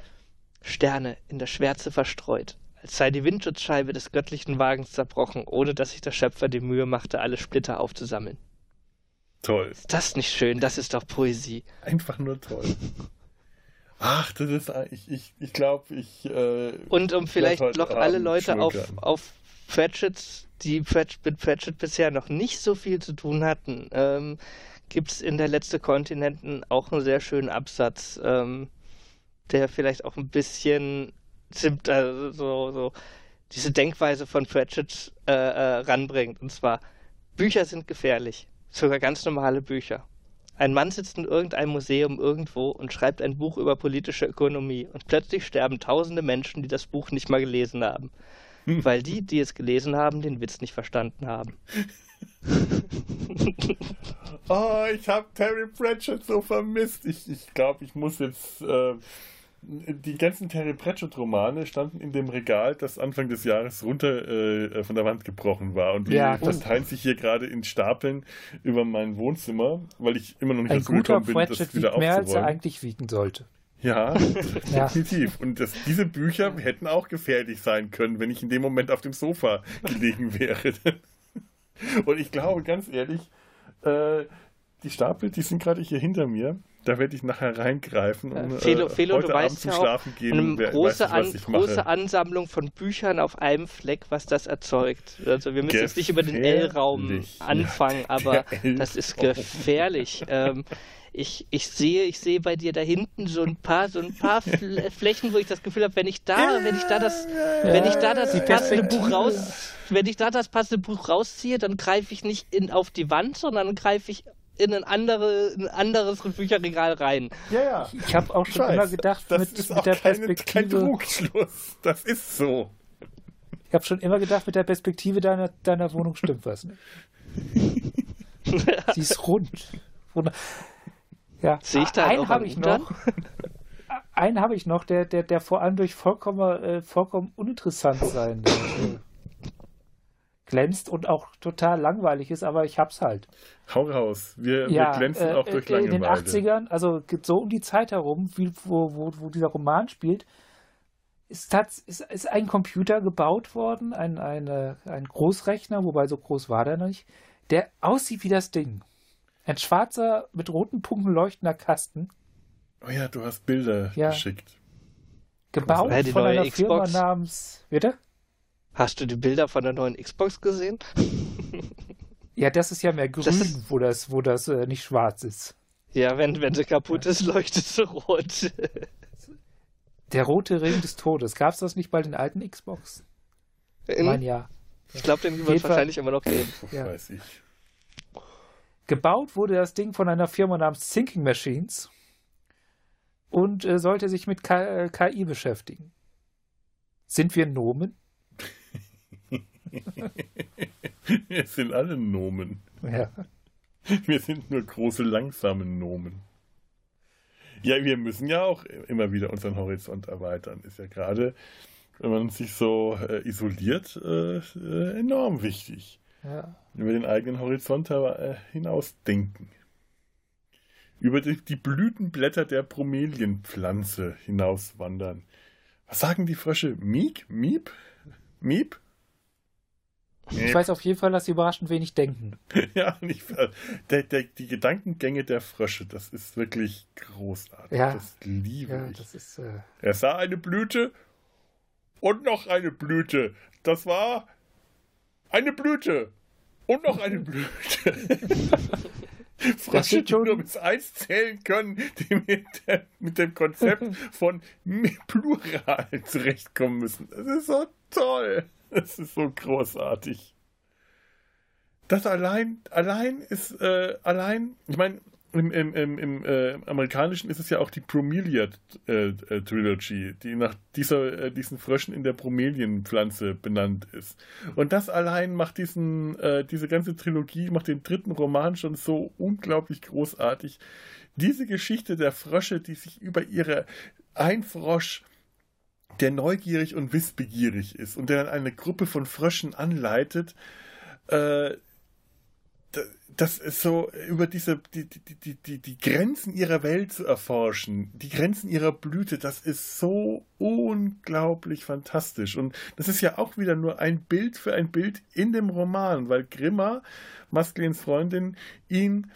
Sterne in der Schwärze verstreut, als sei die Windschutzscheibe des göttlichen Wagens zerbrochen, ohne dass sich der Schöpfer die Mühe machte, alle Splitter aufzusammeln. Toll. Ist das nicht schön? Das ist doch Poesie. Einfach nur toll. Ach, das ist, ich, ich, ich glaube, ich. Äh, Und um vielleicht noch alle Leute auf, auf Pratchett, die mit Pratchett bisher noch nicht so viel zu tun hatten, ähm, gibt es in der letzte Kontinenten auch einen sehr schönen Absatz, ähm, der vielleicht auch ein bisschen also so, so diese Denkweise von Pratchett äh, äh, ranbringt. Und zwar, Bücher sind gefährlich sogar ganz normale Bücher. Ein Mann sitzt in irgendeinem Museum irgendwo und schreibt ein Buch über politische Ökonomie und plötzlich sterben tausende Menschen, die das Buch nicht mal gelesen haben. Hm. Weil die, die es gelesen haben, den Witz nicht verstanden haben. oh, ich habe Terry Pratchett so vermisst. Ich, ich glaube, ich muss jetzt äh, die ganzen Terry Pratchett-Romane standen in dem Regal, das Anfang des Jahres runter äh, von der Wand gebrochen war. Und die ja, verteilen sich hier gerade in Stapeln über mein Wohnzimmer, weil ich immer noch nicht dazu gekommen bin, Pratchett das wieder mehr als er eigentlich wiegen sollte. Ja, definitiv. Und das, diese Bücher hätten auch gefährlich sein können, wenn ich in dem Moment auf dem Sofa gelegen wäre. Und ich glaube, ganz ehrlich, äh, die Stapel, die sind gerade hier hinter mir. Da werde ich nachher reingreifen und äh, Felo, Felo, heute Abend zum ja Schlafen gehen. Eine große, an, große Ansammlung von Büchern auf einem Fleck, was das erzeugt. Also wir müssen jetzt nicht über den L-Raum anfangen, ja, aber das ist gefährlich. ähm, ich, ich sehe, ich sehe bei dir da hinten so ein paar, so ein paar Flächen, wo ich das Gefühl habe, wenn ich da, wenn ich da das, wenn ich da das passende Buch raus, wenn ich da das passende Buch rausziehe, dann greife ich nicht in, auf die Wand, sondern greife ich in ein, andere, ein anderes Bücherregal rein. Ja, ja. Ich habe auch schon Scheiß, immer gedacht, das mit, ist mit der keine, Perspektive. Kein Trugschluss. Das ist so. Ich habe schon immer gedacht, mit der Perspektive deiner, deiner Wohnung stimmt was nicht. Sie ist rund. Ja, Sehe ich da einen habe ich noch. einen habe ich noch, der, der, der vor allem durch vollkommen, äh, vollkommen uninteressant sein äh, glänzt und auch total langweilig ist, aber ich hab's halt. Hau raus. Wir, ja, wir glänzen äh, auch durch Langeweile. In den 80ern, also so um die Zeit herum, wie, wo, wo, wo dieser Roman spielt, ist, ist, ist ein Computer gebaut worden, ein, eine, ein Großrechner, wobei so groß war der nicht, der aussieht wie das Ding. Ein schwarzer, mit roten Punkten leuchtender Kasten. Oh ja, du hast Bilder ja. geschickt. Gebaut von einer Firma Xbox. namens. Bitte? Hast du die Bilder von der neuen Xbox gesehen? Ja, das ist ja mehr grün, Das ist- wo das, wo das äh, nicht schwarz ist. Ja, wenn, wenn sie kaputt ist, leuchtet sie rot. Der rote Ring des Todes. Gab es das nicht bei den alten Xbox? Ich meine ja. Ich glaube, den wird wahrscheinlich immer noch geben. Ja. Weiß ich. Gebaut wurde das Ding von einer Firma namens Thinking Machines und äh, sollte sich mit K äh, KI beschäftigen. Sind wir Nomen? Wir sind alle Nomen. Ja. Wir sind nur große, langsame Nomen. Ja, wir müssen ja auch immer wieder unseren Horizont erweitern. Ist ja gerade, wenn man sich so äh, isoliert, äh, äh, enorm wichtig. ja. Über den eigenen Horizont äh, hinausdenken. Über die, die Blütenblätter der Bromelienpflanze hinauswandern. Was sagen die Frösche? Miep? Miep? Ich weiß auf jeden Fall, dass sie überraschend wenig denken. Ja, nicht, der, der, die Gedankengänge der Frösche, das ist wirklich großartig. Ja. Das liebe Ja, ich. das ist. Äh, Er sah eine Blüte und noch eine Blüte. Das war eine Blüte und noch eine Blüte. Frösche, die nur bis eins zählen können, die mit, der, mit dem Konzept von Plural zurechtkommen müssen. Das ist so toll. Das ist so großartig. Das allein, allein ist, äh, allein, ich meine, im, im, im, im äh, amerikanischen ist es ja auch die Bromelia äh, äh, Trilogy, die nach dieser, äh, diesen Fröschen in der Bromelienpflanze benannt ist. Und das allein macht diesen, äh, diese ganze Trilogie, macht den dritten Roman schon so unglaublich großartig. Diese Geschichte der Frösche, die sich über ihre ein Frosch der neugierig und wissbegierig ist und der dann eine Gruppe von Fröschen anleitet, äh, das ist so über diese die, die, die, die, Grenzen ihrer Welt zu erforschen, die Grenzen ihrer Blüte, das ist so unglaublich fantastisch. Und das ist ja auch wieder nur ein Bild für ein Bild in dem Roman, weil Grimma, Masklins Freundin, ihn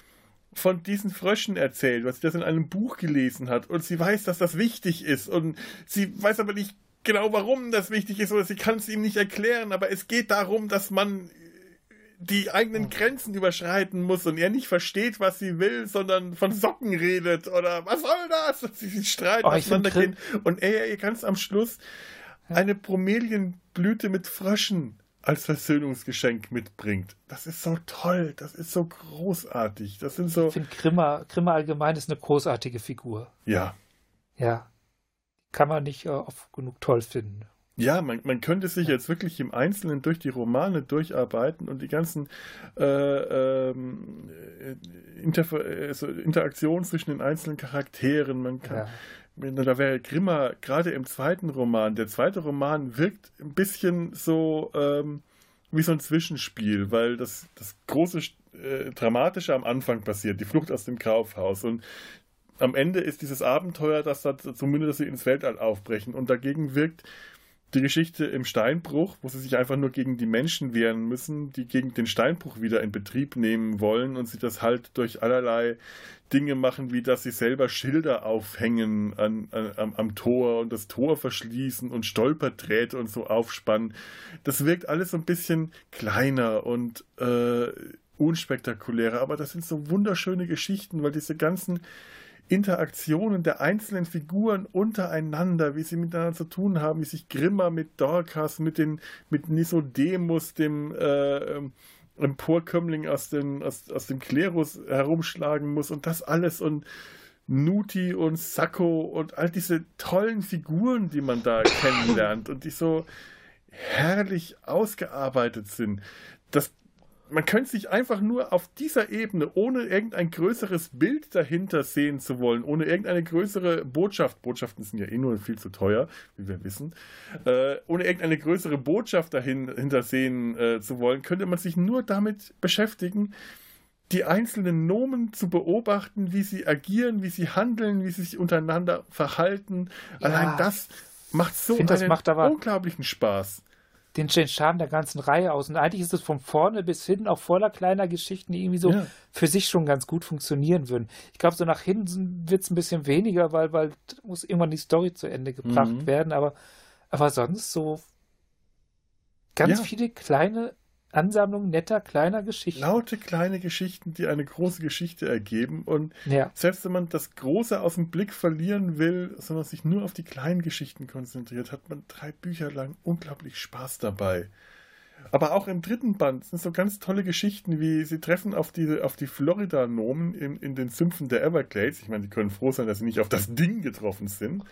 von diesen Fröschen erzählt, was sie das in einem Buch gelesen hat. Und sie weiß, dass das wichtig ist. Und sie weiß aber nicht genau, warum das wichtig ist, oder sie kann es ihm nicht erklären. Aber es geht darum, dass man die eigenen Grenzen überschreiten muss und er nicht versteht, was sie will, sondern von Socken redet oder was soll das? Und sie sich streiten, Oh, auseinandergehen. Und er ihr ganz am Schluss eine Bromelienblüte mit Fröschen als Versöhnungsgeschenk mitbringt. Das ist so toll, das ist so großartig. Das sind so, ich finde, Grimma, Grimma allgemein ist eine großartige Figur. ja. Ja. Kann man nicht äh, oft genug toll finden. Ja, man, man könnte sich jetzt wirklich im Einzelnen durch die Romane durcharbeiten und die ganzen äh, ähm, äh, Interfer also Interaktionen zwischen den einzelnen Charakteren. Man kann, Ja. Da wäre Grimmer gerade im zweiten Roman. Der zweite Roman wirkt ein bisschen so ähm, wie so ein Zwischenspiel, weil das, das große äh, Dramatische am Anfang passiert, die Flucht aus dem Kaufhaus. Und am Ende ist dieses Abenteuer, das dazu mündet, dass sie ins Weltall aufbrechen. Und dagegen wirkt die Geschichte im Steinbruch, wo sie sich einfach nur gegen die Menschen wehren müssen, die gegen den Steinbruch wieder in Betrieb nehmen wollen und sie das halt durch allerlei Dinge machen, wie dass sie selber Schilder aufhängen an, an, am, am Tor und das Tor verschließen und Stolperdrähte und so aufspannen. Das wirkt alles so ein bisschen kleiner und äh, unspektakulärer, aber das sind so wunderschöne Geschichten, weil diese ganzen Interaktionen der einzelnen Figuren untereinander, wie sie miteinander zu tun haben, wie sich Grimma mit Dorcas, mit den mit Nisodemus, dem äh, Emporkömmling aus, den, aus, aus dem Klerus herumschlagen muss und das alles und Nuti und Sacco und all diese tollen Figuren, die man da kennenlernt und die so herrlich ausgearbeitet sind. Das man könnte sich einfach nur auf dieser Ebene, ohne irgendein größeres Bild dahinter sehen zu wollen, ohne irgendeine größere Botschaft, Botschaften sind ja eh nur viel zu teuer, wie wir wissen, äh, ohne irgendeine größere Botschaft dahinter sehen äh, zu wollen, könnte man sich nur damit beschäftigen, die einzelnen Nomen zu beobachten, wie sie agieren, wie sie handeln, wie sie sich untereinander verhalten. Ja. Allein das macht so einen macht aber- unglaublichen Spaß. Den, Charme der ganzen Reihe aus. Und eigentlich ist es von vorne bis hinten auch voller kleiner Geschichten, die irgendwie so ja. für sich schon ganz gut funktionieren würden. Ich glaube, so nach hinten wird es ein bisschen weniger, weil, weil muss irgendwann die Story zu Ende gebracht mhm. werden. Aber, aber sonst so ganz ja. viele kleine Ansammlung netter kleiner Geschichten. Laute kleine Geschichten, die eine große Geschichte ergeben. Und ja. selbst wenn man das Große aus dem Blick verlieren will, sondern sich nur auf die kleinen Geschichten konzentriert, hat man drei Bücher lang unglaublich Spaß dabei. Aber auch im dritten Band sind so ganz tolle Geschichten, wie sie treffen auf, diese, auf die Florida-Nomen in, in den Sümpfen der Everglades. Ich meine, die können froh sein, dass sie nicht auf das Ding getroffen sind.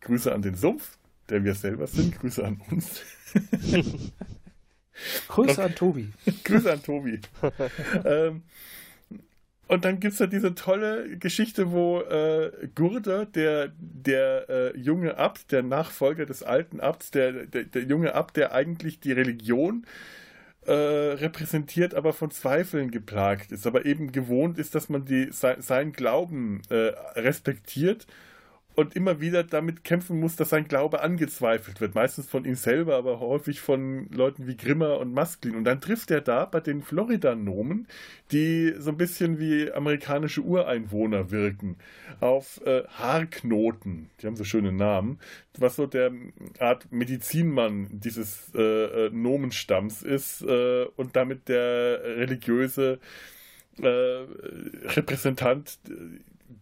Grüße an den Sumpf, der wir selber sind. Grüße an uns. Grüße an Tobi. Grüße an Tobi. ähm, und dann gibt es ja diese tolle Geschichte, wo äh, Gurde, der, der äh, junge Abt, der Nachfolger des alten Abts, der, der, der junge Abt, der eigentlich die Religion äh, repräsentiert, aber von Zweifeln geplagt ist, aber eben gewohnt ist, dass man die, sein, seinen Glauben äh, respektiert und immer wieder damit kämpfen muss, dass sein Glaube angezweifelt wird. Meistens von ihm selber, aber häufig von Leuten wie Grimmer und Masklin. Und dann trifft er da bei den Florida-Nomen, die so ein bisschen wie amerikanische Ureinwohner wirken, auf äh, Haarknoten. Die haben so schöne Namen. Was so der Art Medizinmann dieses äh, äh Nomenstamms ist äh, und damit der religiöse äh, Repräsentant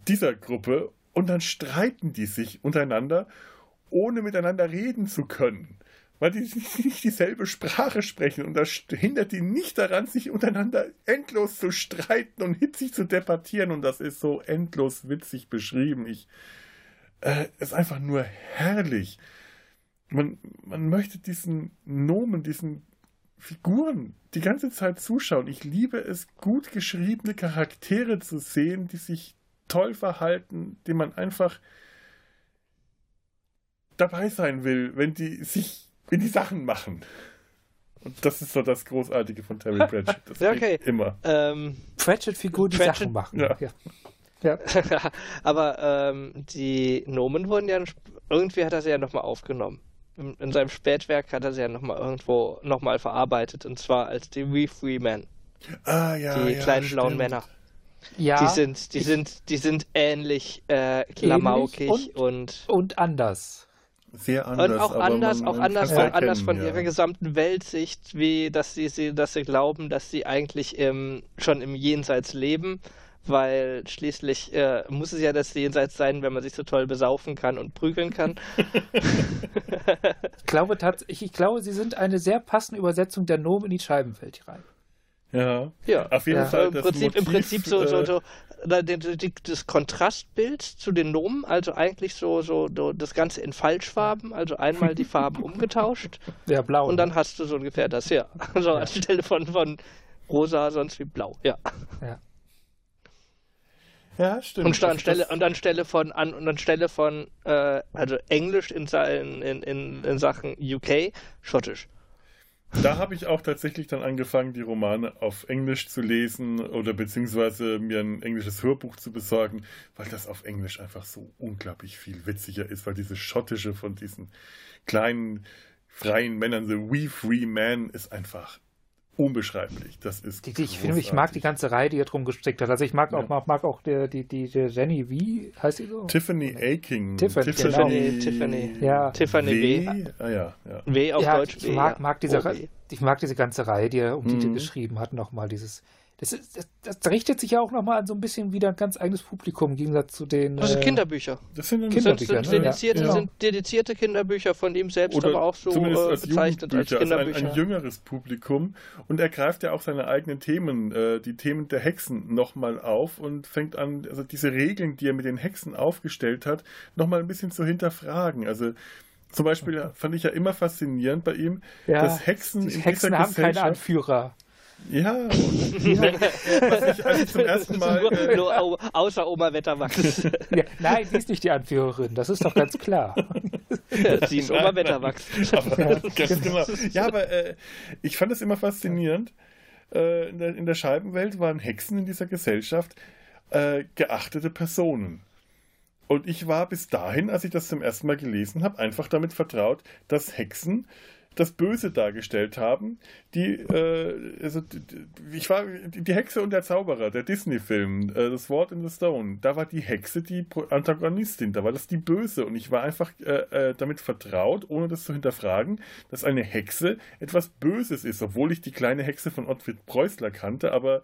dieser Gruppe und dann streiten die sich untereinander, ohne miteinander reden zu können. Weil die nicht dieselbe Sprache sprechen und das hindert die nicht daran, sich untereinander endlos zu streiten und hitzig zu debattieren. Und das ist so endlos witzig beschrieben. Ich, äh, ist einfach nur herrlich. Man, man möchte diesen Nomen, diesen Figuren die ganze Zeit zuschauen. Ich liebe es, gut geschriebene Charaktere zu sehen, die sich toll verhalten, die man einfach dabei sein will, wenn die sich, wenn die Sachen machen. Und das ist so das Großartige von Terry Pratchett. Das ja, okay. Immer. Ähm, Pratchett-Figur, die Pratchett, Sachen machen. Ja. ja. ja. Aber ähm, die Nomen wurden ja, irgendwie hat er sie ja nochmal aufgenommen. In, in, seinem Spätwerk hat er sie ja nochmal irgendwo nochmal verarbeitet. Und zwar als die We Free Men. Ah, ja. Die ja, kleinen stimmt. blauen Männer. Ja. Die sind, die sind, die sind ähnlich äh, klamaukig ähnlich und, und, und anders. Sehr anders. Und auch anders, man, auch anders, auch anders von ja. ihrer gesamten Weltsicht, wie dass sie, sie, dass sie glauben, dass sie eigentlich im, schon im Jenseits leben, weil schließlich äh, muss es ja das Jenseits sein, wenn man sich so toll besaufen kann und prügeln kann. ich glaube tatsächlich, ich glaube, sie sind eine sehr passende Übersetzung der Nomen in die Scheibenwelt rein. Ja, ja. auf jeden ja. Fall. Im Prinzip, Motiv, Im Prinzip so, so, so äh, das Kontrastbild zu den Nomen, also eigentlich so, so, so das Ganze in Falschfarben, also einmal die Farben umgetauscht. Ja, blau. Und dann hast du so ungefähr das, ja. Also ja. anstelle von, von rosa, sonst wie blau, ja. Ja. Ja, stimmt. Und anstelle, und anstelle von, an, und anstelle von äh, also Englisch in, in, in, in Sachen UK, Schottisch. Da habe ich auch tatsächlich dann angefangen, die Romane auf Englisch zu lesen oder beziehungsweise mir ein englisches Hörbuch zu besorgen, weil das auf Englisch einfach so unglaublich viel witziger ist, weil diese schottische von diesen kleinen freien Männern, the We Free Man, ist einfach unbeschreiblich. Das ist die, die, ich, finde, ich mag die ganze Reihe, die er drum gestrickt hat. Also ich mag auch, mag, mag auch die, die, die, die Jenny, wie heißt sie so? Tiffany Aking. Tiffany, Tiffany, genau. Tiffany. Ja. Tiffany W. w. Ah, ja, ja. W auf ja, Deutsch. Ich mag, mag diese, ich mag diese ganze Reihe, die er um mhm. die geschrieben hat, nochmal dieses das, ist, das, das, richtet sich ja auch nochmal an so ein bisschen wieder ein ganz eigenes Publikum im Gegensatz zu den. Das sind äh, Kinderbücher. Das sind Kinderbücher. Sind, sind, dedizierte, ja. sind dedizierte Kinderbücher von ihm selbst, Oder aber auch so äh, als bezeichnet als Kinderbücher. Also ein, ein, jüngeres Publikum. Und er greift ja auch seine eigenen Themen, äh, die Themen der Hexen nochmal auf und fängt an, also diese Regeln, die er mit den Hexen aufgestellt hat, nochmal ein bisschen zu hinterfragen. Also zum Beispiel fand ich ja immer faszinierend bei ihm, ja, dass Hexen die Hexen haben keine Anführer. Ja, und, was ich, als ich zum ersten Mal. Nur, äh, nur außer Oma Wetterwachs. Ja, nein, die ist nicht die Anführerin, das ist doch ganz klar. Sie ist Oma Wetterwachs. Aber, genau. Ja, aber äh, ich fand es immer faszinierend. Äh, in, der, in, der, Scheibenwelt waren Hexen in dieser Gesellschaft äh, geachtete Personen. Und ich war bis dahin, als ich das zum ersten Mal gelesen habe, einfach damit vertraut, dass Hexen das Böse dargestellt haben. Die, äh, also, ich war die Hexe und der Zauberer, der Disney-Film, äh, das Wort in the Stone. Da war die Hexe die Antagonistin, da war das die Böse und ich war einfach äh, äh, damit vertraut, ohne das zu hinterfragen, dass eine Hexe etwas Böses ist, obwohl ich die kleine Hexe von Ottfried Preußler kannte, aber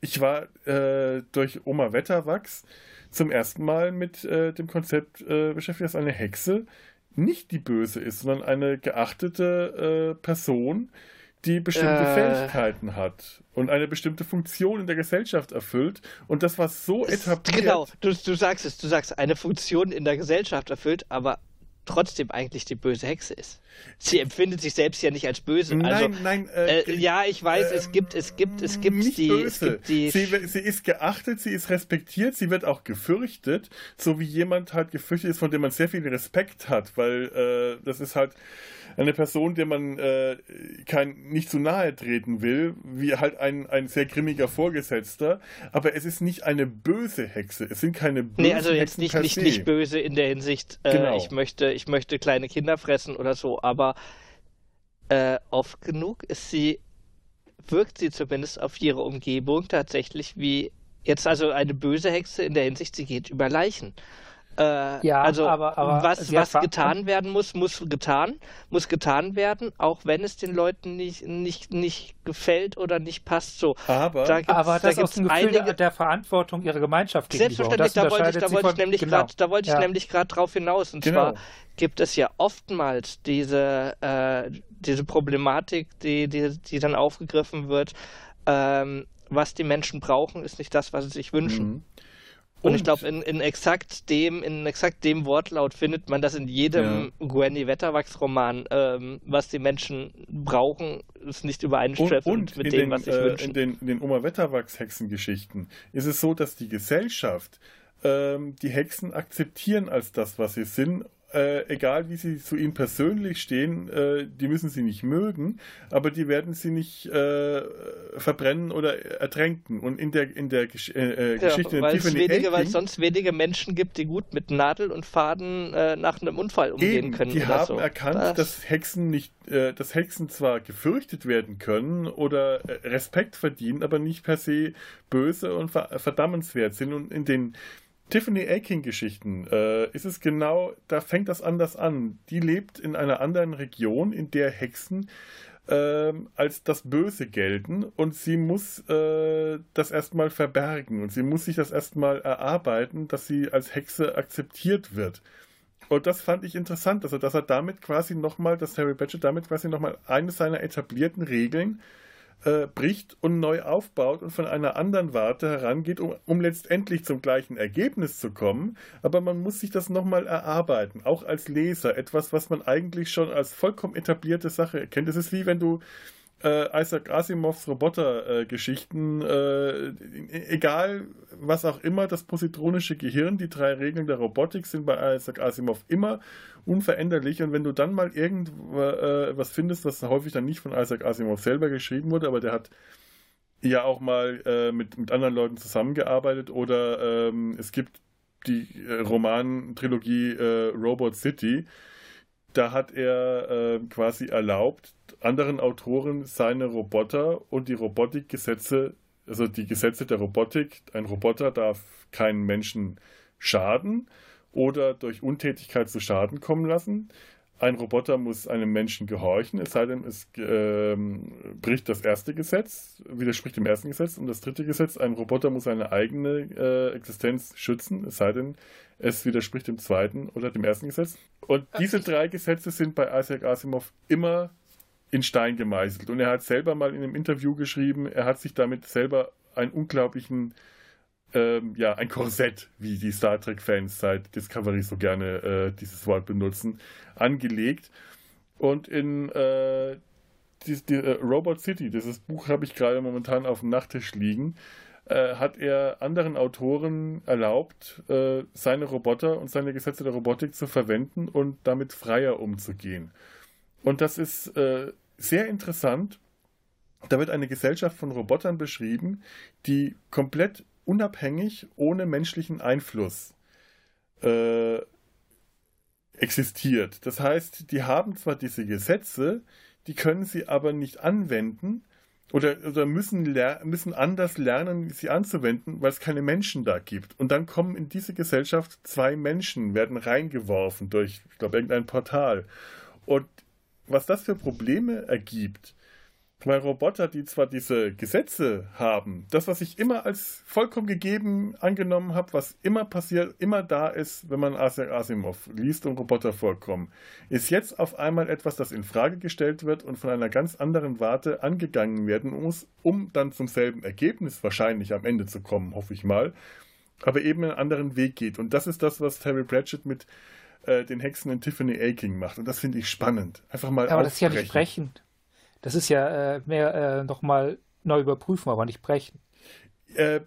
ich war äh, durch Oma Wetterwachs zum ersten Mal mit äh, dem Konzept äh, beschäftigt, dass eine Hexe nicht die Böse ist, sondern eine geachtete äh, Person, die bestimmte äh. Fähigkeiten hat und eine bestimmte Funktion in der Gesellschaft erfüllt. Und das war so etabliert. Genau, du, du sagst es, du sagst, eine Funktion in der Gesellschaft erfüllt, aber trotzdem eigentlich die böse Hexe ist. Sie empfindet sich selbst ja nicht als böse. Nein, also, nein, äh, äh, ja, ich weiß, äh, es gibt, es gibt, es gibt die, böse. es gibt die. Sie, sie, ist geachtet, sie ist respektiert, sie wird auch gefürchtet, so wie jemand halt gefürchtet ist, von dem man sehr viel Respekt hat, weil äh, das ist halt eine Person, der man äh, kein, nicht zu nahe treten will, wie halt ein, ein sehr grimmiger Vorgesetzter. Aber es ist nicht eine böse Hexe. Es sind keine bösen Nee, also jetzt nicht, nicht, nicht böse in der Hinsicht, äh, genau. ich, möchte, ich möchte kleine Kinder fressen oder so, aber äh, oft genug ist sie, wirkt sie zumindest auf ihre Umgebung tatsächlich wie jetzt also eine böse Hexe in der Hinsicht, sie geht über Leichen. Äh, ja, also aber, aber was, was getan werden muss, muss getan, muss getan werden, auch wenn es den Leuten nicht, nicht, nicht gefällt oder nicht passt. So, aber, da aber das da aus dem Gefühl einige, der Verantwortung ihrer Gemeinschaft gegenüber. Selbstverständlich, da wollte ich, da wollte ich nämlich genau. gerade, da wollte ich ja. nämlich gerade drauf hinaus. Und genau. zwar gibt es ja oftmals diese, äh, diese Problematik, die, die, die dann aufgegriffen wird. Ähm, was die Menschen brauchen, ist nicht das, was sie sich wünschen. Mhm. Und, und ich glaube, in, in, exakt dem, in exakt dem Wortlaut findet man das in jedem ja. Gwenny Wetterwachs-Roman, ähm, was die Menschen brauchen, ist nicht übereinstimmend mit dem, den, was ich äh, wünsche. In den, in den Oma Wetterwachs-Hexengeschichten ist es so, dass die Gesellschaft ähm, die Hexen akzeptieren als das, was sie sind äh, egal wie sie zu ihnen persönlich stehen, äh, die müssen sie nicht mögen, aber die werden sie nicht äh, verbrennen oder ertränken. Und in der, in der Gesch äh, äh, ja, Geschichte weil es wenige, weil es sonst wenige Menschen gibt, die gut mit Nadel und Faden äh, nach einem Unfall umgehen eben, können. Die haben so. erkannt, das. dass Hexen nicht, dass Hexen zwar gefürchtet werden können oder Respekt verdienen, aber nicht per se böse und verdammenswert sind. Und in den Tiffany Aking-Geschichten äh, ist es genau, da fängt das anders an. Die lebt in einer anderen Region, in der Hexen äh, als das Böse gelten und sie muss äh, das erstmal verbergen und sie muss sich das erstmal erarbeiten, dass sie als Hexe akzeptiert wird. Und das fand ich interessant, also dass er damit quasi nochmal, dass Harry Badger damit quasi nochmal eine seiner etablierten Regeln äh, bricht und neu aufbaut und von einer anderen Warte herangeht, um, um letztendlich zum gleichen Ergebnis zu kommen. Aber man muss sich das nochmal erarbeiten, auch als Leser. Etwas, was man eigentlich schon als vollkommen etablierte Sache erkennt. Es ist wie wenn du äh, Isaac Asimovs Roboter-Geschichten, äh, äh, egal was auch immer, das positronische Gehirn, die drei Regeln der Robotik sind bei Isaac Asimov immer unveränderlich. Und wenn du dann mal irgendwas äh, findest, was häufig dann nicht von Isaac Asimov selber geschrieben wurde, aber der hat ja auch mal äh, mit, mit anderen Leuten zusammengearbeitet oder ähm, es gibt die äh, Roman-Trilogie Robot City, da hat er quasi erlaubt, anderen Autoren seine Roboter und die Robotikgesetze, also die Gesetze der Robotik, ein Roboter darf keinen Menschen schaden oder durch Untätigkeit zu Schaden kommen lassen. Ein Roboter muss einem Menschen gehorchen, es sei denn, es äh, bricht das erste Gesetz, widerspricht dem ersten Gesetz. Und das dritte Gesetz, ein Roboter muss seine eigene äh, Existenz schützen, es sei denn, es widerspricht dem zweiten oder dem ersten Gesetz. Und diese drei Gesetze sind bei Isaac Asimov immer in Stein gemeißelt. Und er hat selber mal in einem Interview geschrieben, er hat sich damit selber einen unglaublichen, ähm, ja, ein Korsett, wie die Star Trek-Fans seit Discovery so gerne äh, dieses Wort benutzen, angelegt. Und in äh, die, die, äh, Robot City, dieses Buch habe ich gerade momentan auf dem Nachttisch liegen, äh, hat er anderen Autoren erlaubt, äh, seine Roboter und seine Gesetze der Robotik zu verwenden und damit freier umzugehen. Und das ist äh, sehr interessant. Da wird eine Gesellschaft von Robotern beschrieben, die komplett unabhängig, ohne menschlichen Einfluss äh, existiert. Das heißt, die haben zwar diese Gesetze, die können sie aber nicht anwenden oder, oder müssen, müssen anders lernen, sie anzuwenden, weil es keine Menschen da gibt. Und dann kommen in diese Gesellschaft zwei Menschen, werden reingeworfen durch, ich glaube, irgendein Portal. Und was das für Probleme ergibt, weil Roboter, die zwar diese Gesetze haben, das, was ich immer als vollkommen gegeben angenommen habe, was immer passiert, immer da ist, wenn man Asimov liest und Roboter vorkommen, ist jetzt auf einmal etwas, das in Frage gestellt wird und von einer ganz anderen Warte angegangen werden muss, um dann zum selben Ergebnis wahrscheinlich am Ende zu kommen, hoffe ich mal, aber eben einen anderen Weg geht. Und das ist das, was Terry Pratchett mit äh, den Hexen in Tiffany Aking macht. Und das finde ich spannend. Einfach mal Aber das ist ja nicht brechend. Das ist ja äh, mehr äh, nochmal neu überprüfen, aber nicht brechen. Äh,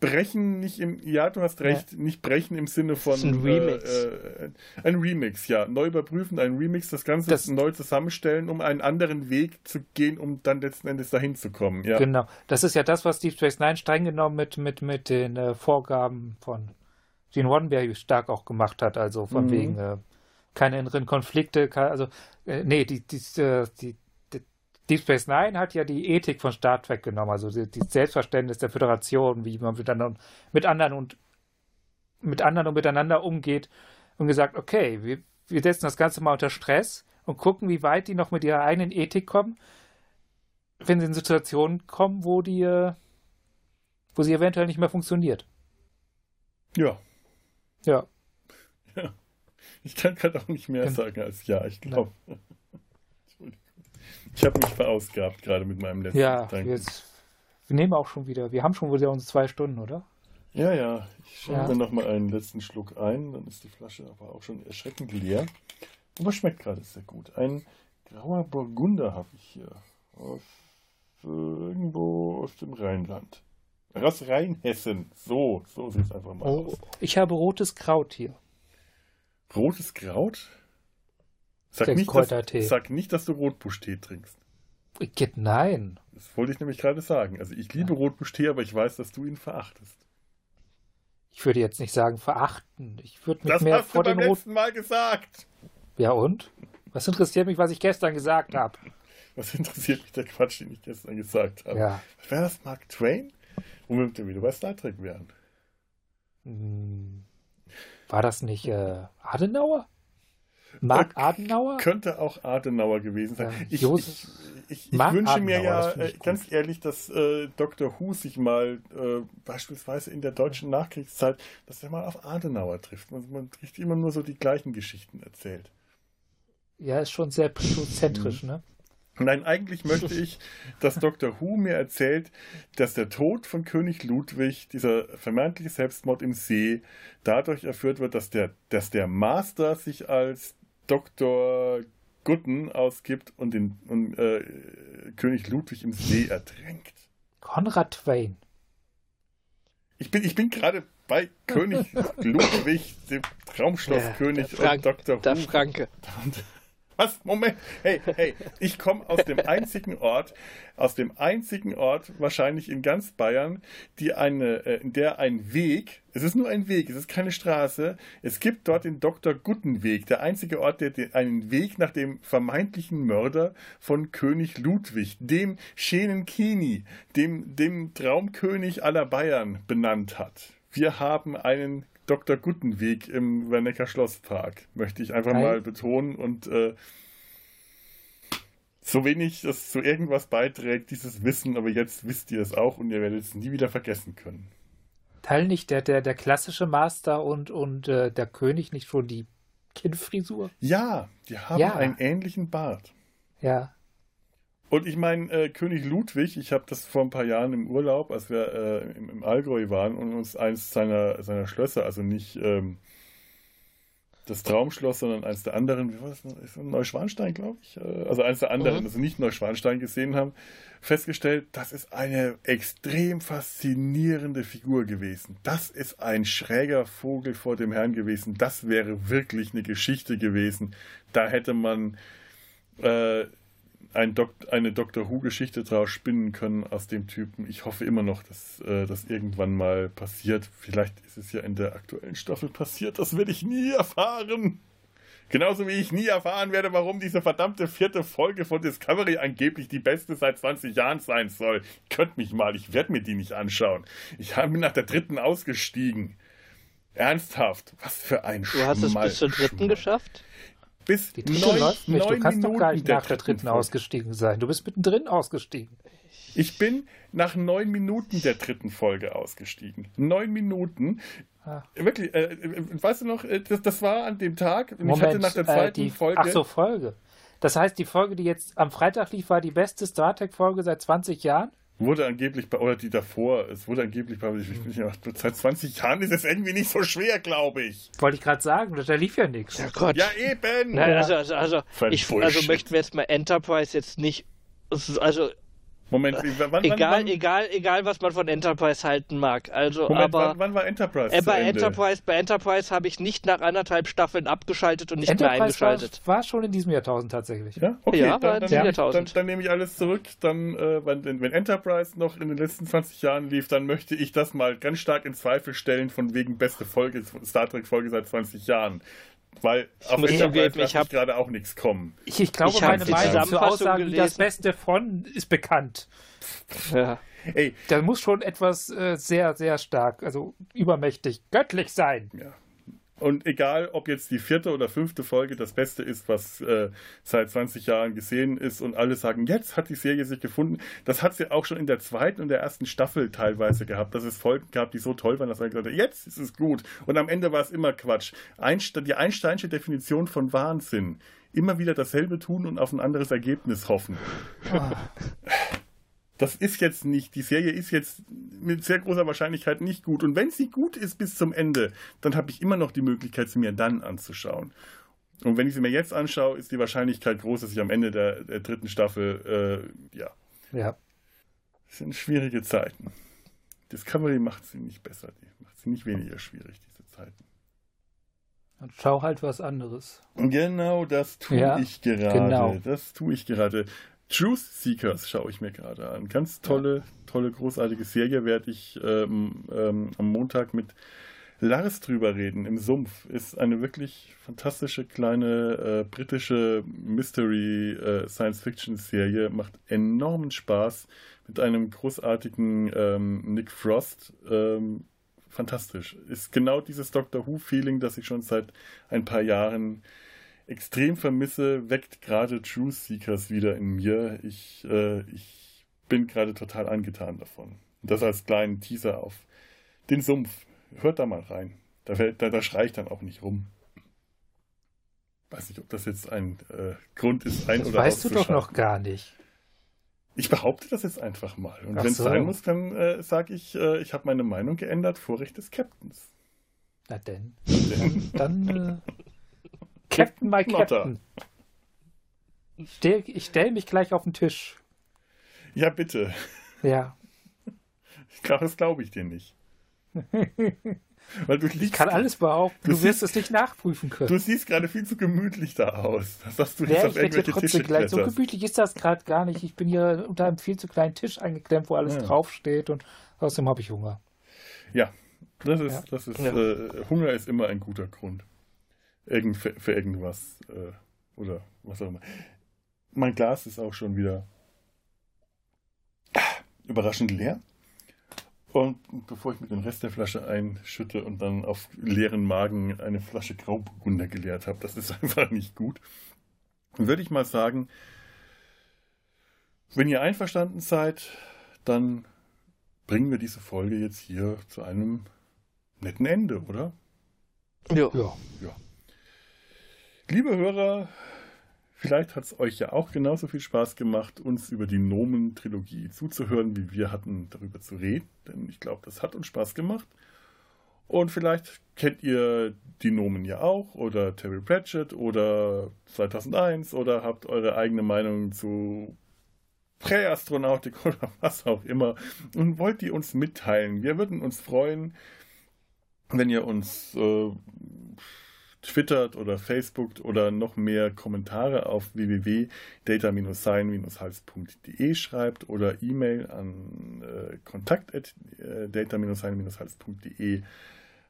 brechen nicht im, ja, du hast recht, ja. nicht brechen im Sinne von ein Remix. Äh, ein Remix, ja. Neu überprüfen, ein Remix, das Ganze das, neu zusammenstellen, um einen anderen Weg zu gehen, um dann letzten Endes dahin zu kommen. Ja. Genau. Das ist ja das, was Deep Space Nine streng genommen mit, mit, mit den äh, Vorgaben von Gene Roddenberry stark auch gemacht hat, also von mhm. wegen äh, keine inneren Konflikte, keine, also äh, nee, die, die, äh, die, die, Deep Space Nine hat ja die Ethik von Star Trek genommen, also die, die Selbstverständnis der Föderation, wie man mit anderen, mit anderen und mit anderen und miteinander umgeht und gesagt, okay, wir, wir setzen das Ganze mal unter Stress und gucken, wie weit die noch mit ihrer eigenen Ethik kommen, wenn sie in Situationen kommen, wo die, äh, wo sie eventuell nicht mehr funktioniert. Ja, ja. ja. Ich kann gerade auch nicht mehr Gen sagen als ja, ich glaube. Ich habe mich verausgabt gerade mit meinem letzten Ja, jetzt, wir nehmen auch schon wieder. Wir haben schon wieder unsere zwei Stunden, oder? Ja, ja. Ich schaue ja. mir nochmal einen letzten Schluck ein. Dann ist die Flasche aber auch schon erschreckend leer. Aber schmeckt gerade sehr gut. Ein grauer Burgunder habe ich hier. Aus, äh, irgendwo aus dem Rheinland. Aus Rheinhessen. So, so sieht es einfach mal oh, aus. Ich habe rotes Kraut hier. Rotes Kraut? Sag nicht, dass, sag nicht, dass du Rotbuschtee trinkst. Geht nein. Das wollte ich nämlich gerade sagen. Also ich liebe ja. Rotbuschtee, aber ich weiß, dass du ihn verachtest. Ich würde jetzt nicht sagen verachten. Ich würde mich das mehr hast vor du beim den letzten Mal gesagt. Ja und? Was interessiert mich, was ich gestern gesagt habe? Was interessiert mich der Quatsch, den ich gestern gesagt habe? Ja. Wäre das Mark Twain? Womit wir wieder bei Star Trek wären. Hm. War das nicht äh, Adenauer? Mark Adenauer? Könnte auch Adenauer gewesen sein. Ja, ich, ich, ich, ich wünsche Adenauer, mir ja äh, ganz ehrlich, dass äh, Dr. Who sich mal äh, beispielsweise in der deutschen Nachkriegszeit, dass er mal auf Adenauer trifft. Man, man trifft immer nur so die gleichen Geschichten erzählt. Ja, ist schon sehr psychozentrisch, ne? Nein, eigentlich möchte ich, dass Dr. Who mir erzählt, dass der Tod von König Ludwig, dieser vermeintliche Selbstmord im See, dadurch erführt wird, dass der, dass der Master sich als Dr. Gutten ausgibt und den und, äh, König Ludwig im See ertränkt. Konrad Twain. Ich bin, ich bin gerade bei König Ludwig, dem Traumschlosskönig ja, und Dr. Who. Der Franke. Und, was? Moment. Hey, hey, ich komme aus dem einzigen Ort, aus dem einzigen Ort wahrscheinlich in ganz Bayern, die eine, äh, in der ein Weg, es ist nur ein Weg, es ist keine Straße, es gibt dort den Dr. Guttenweg, der einzige Ort, der einen Weg nach dem vermeintlichen Mörder von König Ludwig, dem Schenenkini, dem, dem Traumkönig aller Bayern benannt hat. Wir haben einen Dr. Guttenweg im Wernecker Schlosspark, möchte ich einfach Nein. mal betonen und äh, so wenig das zu irgendwas beiträgt, dieses Wissen, aber jetzt wisst ihr es auch und ihr werdet es nie wieder vergessen können. Teil nicht der, der, der klassische Master und, und äh, der König nicht schon die Kinnfrisur? Ja, die haben ja. einen ähnlichen Bart. Ja. Und ich meine, äh, König Ludwig, ich habe das vor ein paar Jahren im Urlaub, als wir äh, im, im, Allgäu waren und uns eins seiner, seiner Schlösser, also nicht ähm, das Traumschloss, sondern eins der anderen, wie war das? Neuschwanstein, glaube ich. Äh, also eins der anderen, mhm. also nicht Neuschwanstein gesehen haben, festgestellt, das ist eine extrem faszinierende Figur gewesen. Das ist ein schräger Vogel vor dem Herrn gewesen. Das wäre wirklich eine Geschichte gewesen. Da hätte man äh, ein Dok eine Doctor Who-Geschichte draus spinnen können aus dem Typen. Ich hoffe immer noch, dass äh, das irgendwann mal passiert. Vielleicht ist es ja in der aktuellen Staffel passiert. Das werde ich nie erfahren. Genauso wie ich nie erfahren werde, warum diese verdammte vierte Folge von Discovery angeblich die beste seit 20 Jahren sein soll. Könnt mich mal, ich werde mir die nicht anschauen. Ich habe nach der dritten ausgestiegen. Ernsthaft, was für ein Du hast es bis zur dritten Schmal. geschafft? Bis Die dritte neun, läuft nicht. Du kannst doch gar Minuten nicht nach der dritten Folge. ausgestiegen sein. Du bist mittendrin ausgestiegen. Ich bin nach neun Minuten der dritten Folge ausgestiegen. Neun Minuten. Ah. Wirklich, äh, äh, weißt du noch, äh, das, das war an dem Tag, und ich Moment, hatte nach der äh, zweiten die, Folge. Ach so, Folge. Das heißt, die Folge, die jetzt am Freitag lief, war die beste Star Trek-Folge seit 20 Jahren? Wurde angeblich bei, oder die davor, es wurde angeblich bei, ich, ich, seit 20 Jahren ist es irgendwie nicht so schwer, glaube ich. Wollte ich gerade sagen, da lief ja nichts. Ja Gott. Ja, eben. Nein, also, also, also, ich, also möchten wir jetzt mal Enterprise jetzt nicht. Also Moment, wie- wann, wann, egal, wann, egal, egal, was man von Enterprise halten mag. Also, Moment, aber wann, wann war Enterprise? äh, bei? Enterprise, bei Enterprise habe ich nicht nach anderthalb Staffeln abgeschaltet und nicht mehr Enterprise war, eingeschaltet. war schon in diesem Jahrtausend tatsächlich. Ja, okay, Ja, war dann, in dann, ich, dann, Jahrtausend. dann nehme ich alles zurück. Dann, äh, wenn, wenn Enterprise noch in den letzten 20 Jahren lief, dann möchte ich das mal ganz stark in Zweifel stellen, von wegen beste Folge, Star Trek Folge seit 20 Jahren. Weil auf muss Enterprise ich hab- ich gerade auch nichts kommen. Ich, ich glaube, Ich meine Meinung zur Aussage, wie das gelesen. Beste von ist bekannt. Ja. Ey, Da muss schon etwas äh, sehr, sehr stark, also übermächtig, göttlich sein. ja. Und egal, ob jetzt die vierte oder fünfte Folge das Beste ist, was äh, seit 20 Jahren gesehen ist und alle sagen, jetzt hat die Serie sich gefunden, das hat sie auch schon in der zweiten und der ersten Staffel teilweise gehabt, dass es Folgen gab, die so toll waren, dass man gesagt hat, jetzt ist es gut. Und am Ende war es immer Quatsch. Einstein, die Einsteinsche Definition von Wahnsinn. Immer wieder dasselbe tun und auf ein anderes Ergebnis hoffen. Das ist jetzt nicht, die Serie ist jetzt mit sehr großer Wahrscheinlichkeit nicht gut. Und wenn sie gut ist bis zum Ende, dann habe ich immer noch die Möglichkeit, sie mir dann anzuschauen. Und wenn ich sie mir jetzt anschaue, ist die Wahrscheinlichkeit groß, dass ich am Ende der, der dritten Staffel, äh, ja, Ja. es sind schwierige Zeiten. Discovery macht sie nicht besser, die macht sie nicht weniger schwierig, diese Zeiten. Und schau halt was anderes. Genau das tue Ja, ich gerade. genau. Das tue ich gerade. Truth Seekers schaue ich mir gerade an. Ganz tolle, tolle, großartige Serie werde ich ähm, ähm, am Montag mit Lars drüber reden. Im Sumpf ist eine wirklich fantastische kleine äh, britische Mystery äh, Science Fiction Serie. Macht enormen Spaß mit einem großartigen ähm, Nick Frost. Ähm, fantastisch. Ist genau dieses Doctor Who Feeling, das ich schon seit ein paar Jahren extrem vermisse, weckt gerade Truth Seekers wieder in mir. Ich, äh, ich bin gerade total angetan davon. Und das als kleinen Teaser auf den Sumpf. Hört da mal rein. Da, da, da schrei ich dann auch nicht rum. Weiß nicht, ob das jetzt ein äh, Grund ist, ein Das oder weißt du doch noch gar nicht. Ich behaupte das jetzt einfach mal. Und wenn es so. sein muss, dann äh, sage ich, äh, ich habe meine Meinung geändert, Vorrecht des Captains. Na denn. Dann, äh, Captain, my. Captain. Stell, ich stelle mich gleich auf den Tisch. Ja, bitte. Ja. Ich glaube, das glaube ich dir nicht. Weil du Ich liegst, kann alles behaupten. Du Du, wirst siehst- es nicht nachprüfen können. du siehst gerade viel zu gemütlich da aus. Das hast du jetzt ja, auf ich werde hier irgendwelche trotzdem Tische gleich. So gemütlich ist das gerade gar nicht. Ich bin hier unter einem viel zu kleinen Tisch eingeklemmt, wo alles Ja. draufsteht und außerdem habe ich Hunger. Ja, das ist, Ja. das ist, Ja. äh, Hunger ist immer ein guter Grund. Irgend, für, für irgendwas. Äh, oder was auch immer. Mein Glas ist auch schon wieder ah, überraschend leer. Und bevor ich mit dem Rest der Flasche einschütte und dann auf leeren Magen eine Flasche Grauburgunder geleert habe, das ist einfach nicht gut, würde ich mal sagen, wenn ihr einverstanden seid, dann bringen wir diese Folge jetzt hier zu einem netten Ende, oder? Jo. Ja. Liebe Hörer, vielleicht hat es euch ja auch genauso viel Spaß gemacht, uns über die Nomen-Trilogie zuzuhören, wie wir hatten, darüber zu reden. Denn ich glaube, das hat uns Spaß gemacht. Und vielleicht kennt ihr die Nomen ja auch oder Terry Pratchett oder 2001 oder habt eure eigene Meinung zu Präastronautik oder was auch immer und wollt die uns mitteilen. Wir würden uns freuen, wenn ihr uns äh, twittert oder facebookt oder noch mehr Kommentare auf www.data-sein-hals.de schreibt oder E-Mail an äh, kontakt.data-sein-hals.de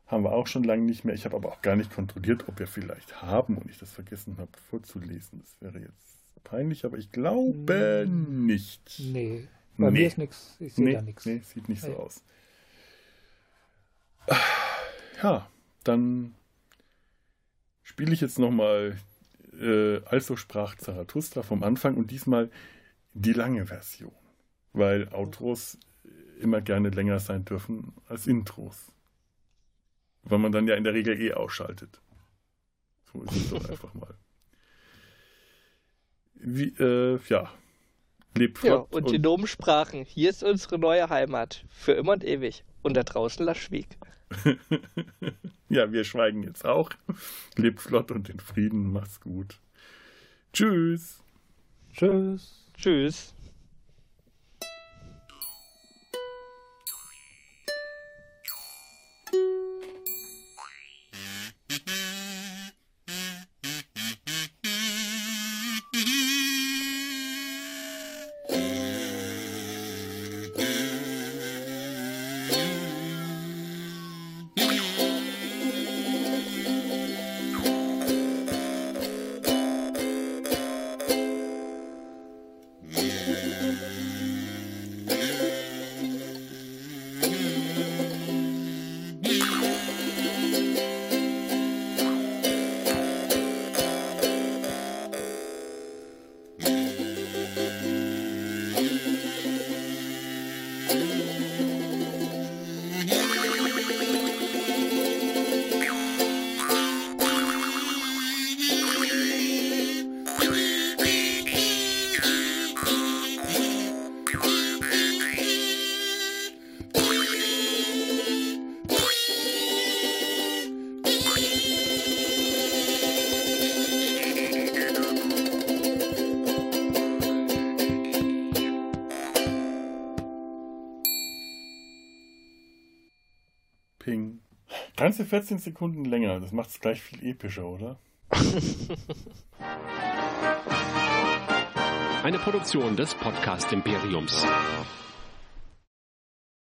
Haben wir auch schon lange nicht mehr. Ich habe aber auch gar nicht kontrolliert, ob wir vielleicht haben und ich das vergessen habe vorzulesen. Das wäre jetzt peinlich, aber ich glaube hm. nicht. Nee, bei nee. mir ist nichts. Ich sehe nee, da nichts. Nee, sieht nicht nee. so aus. Ja, dann spiele ich jetzt nochmal äh, Also sprach Zarathustra vom Anfang und diesmal die lange Version, weil Outros immer gerne länger sein dürfen als Intros. Weil man dann ja in der Regel eh ausschaltet. So ist es doch einfach mal. Wie, äh, ja. Lebt ja, und, und die Nomensprachen. Hier ist unsere neue Heimat. Für immer und ewig. Und da draußen Laschwieg. ja, wir schweigen jetzt auch. Lebt flott und in Frieden. Macht's gut. Tschüss. Tschüss. Tschüss. 14 Sekunden länger. Das macht es gleich viel epischer, oder? Eine Produktion des Podcast Imperiums.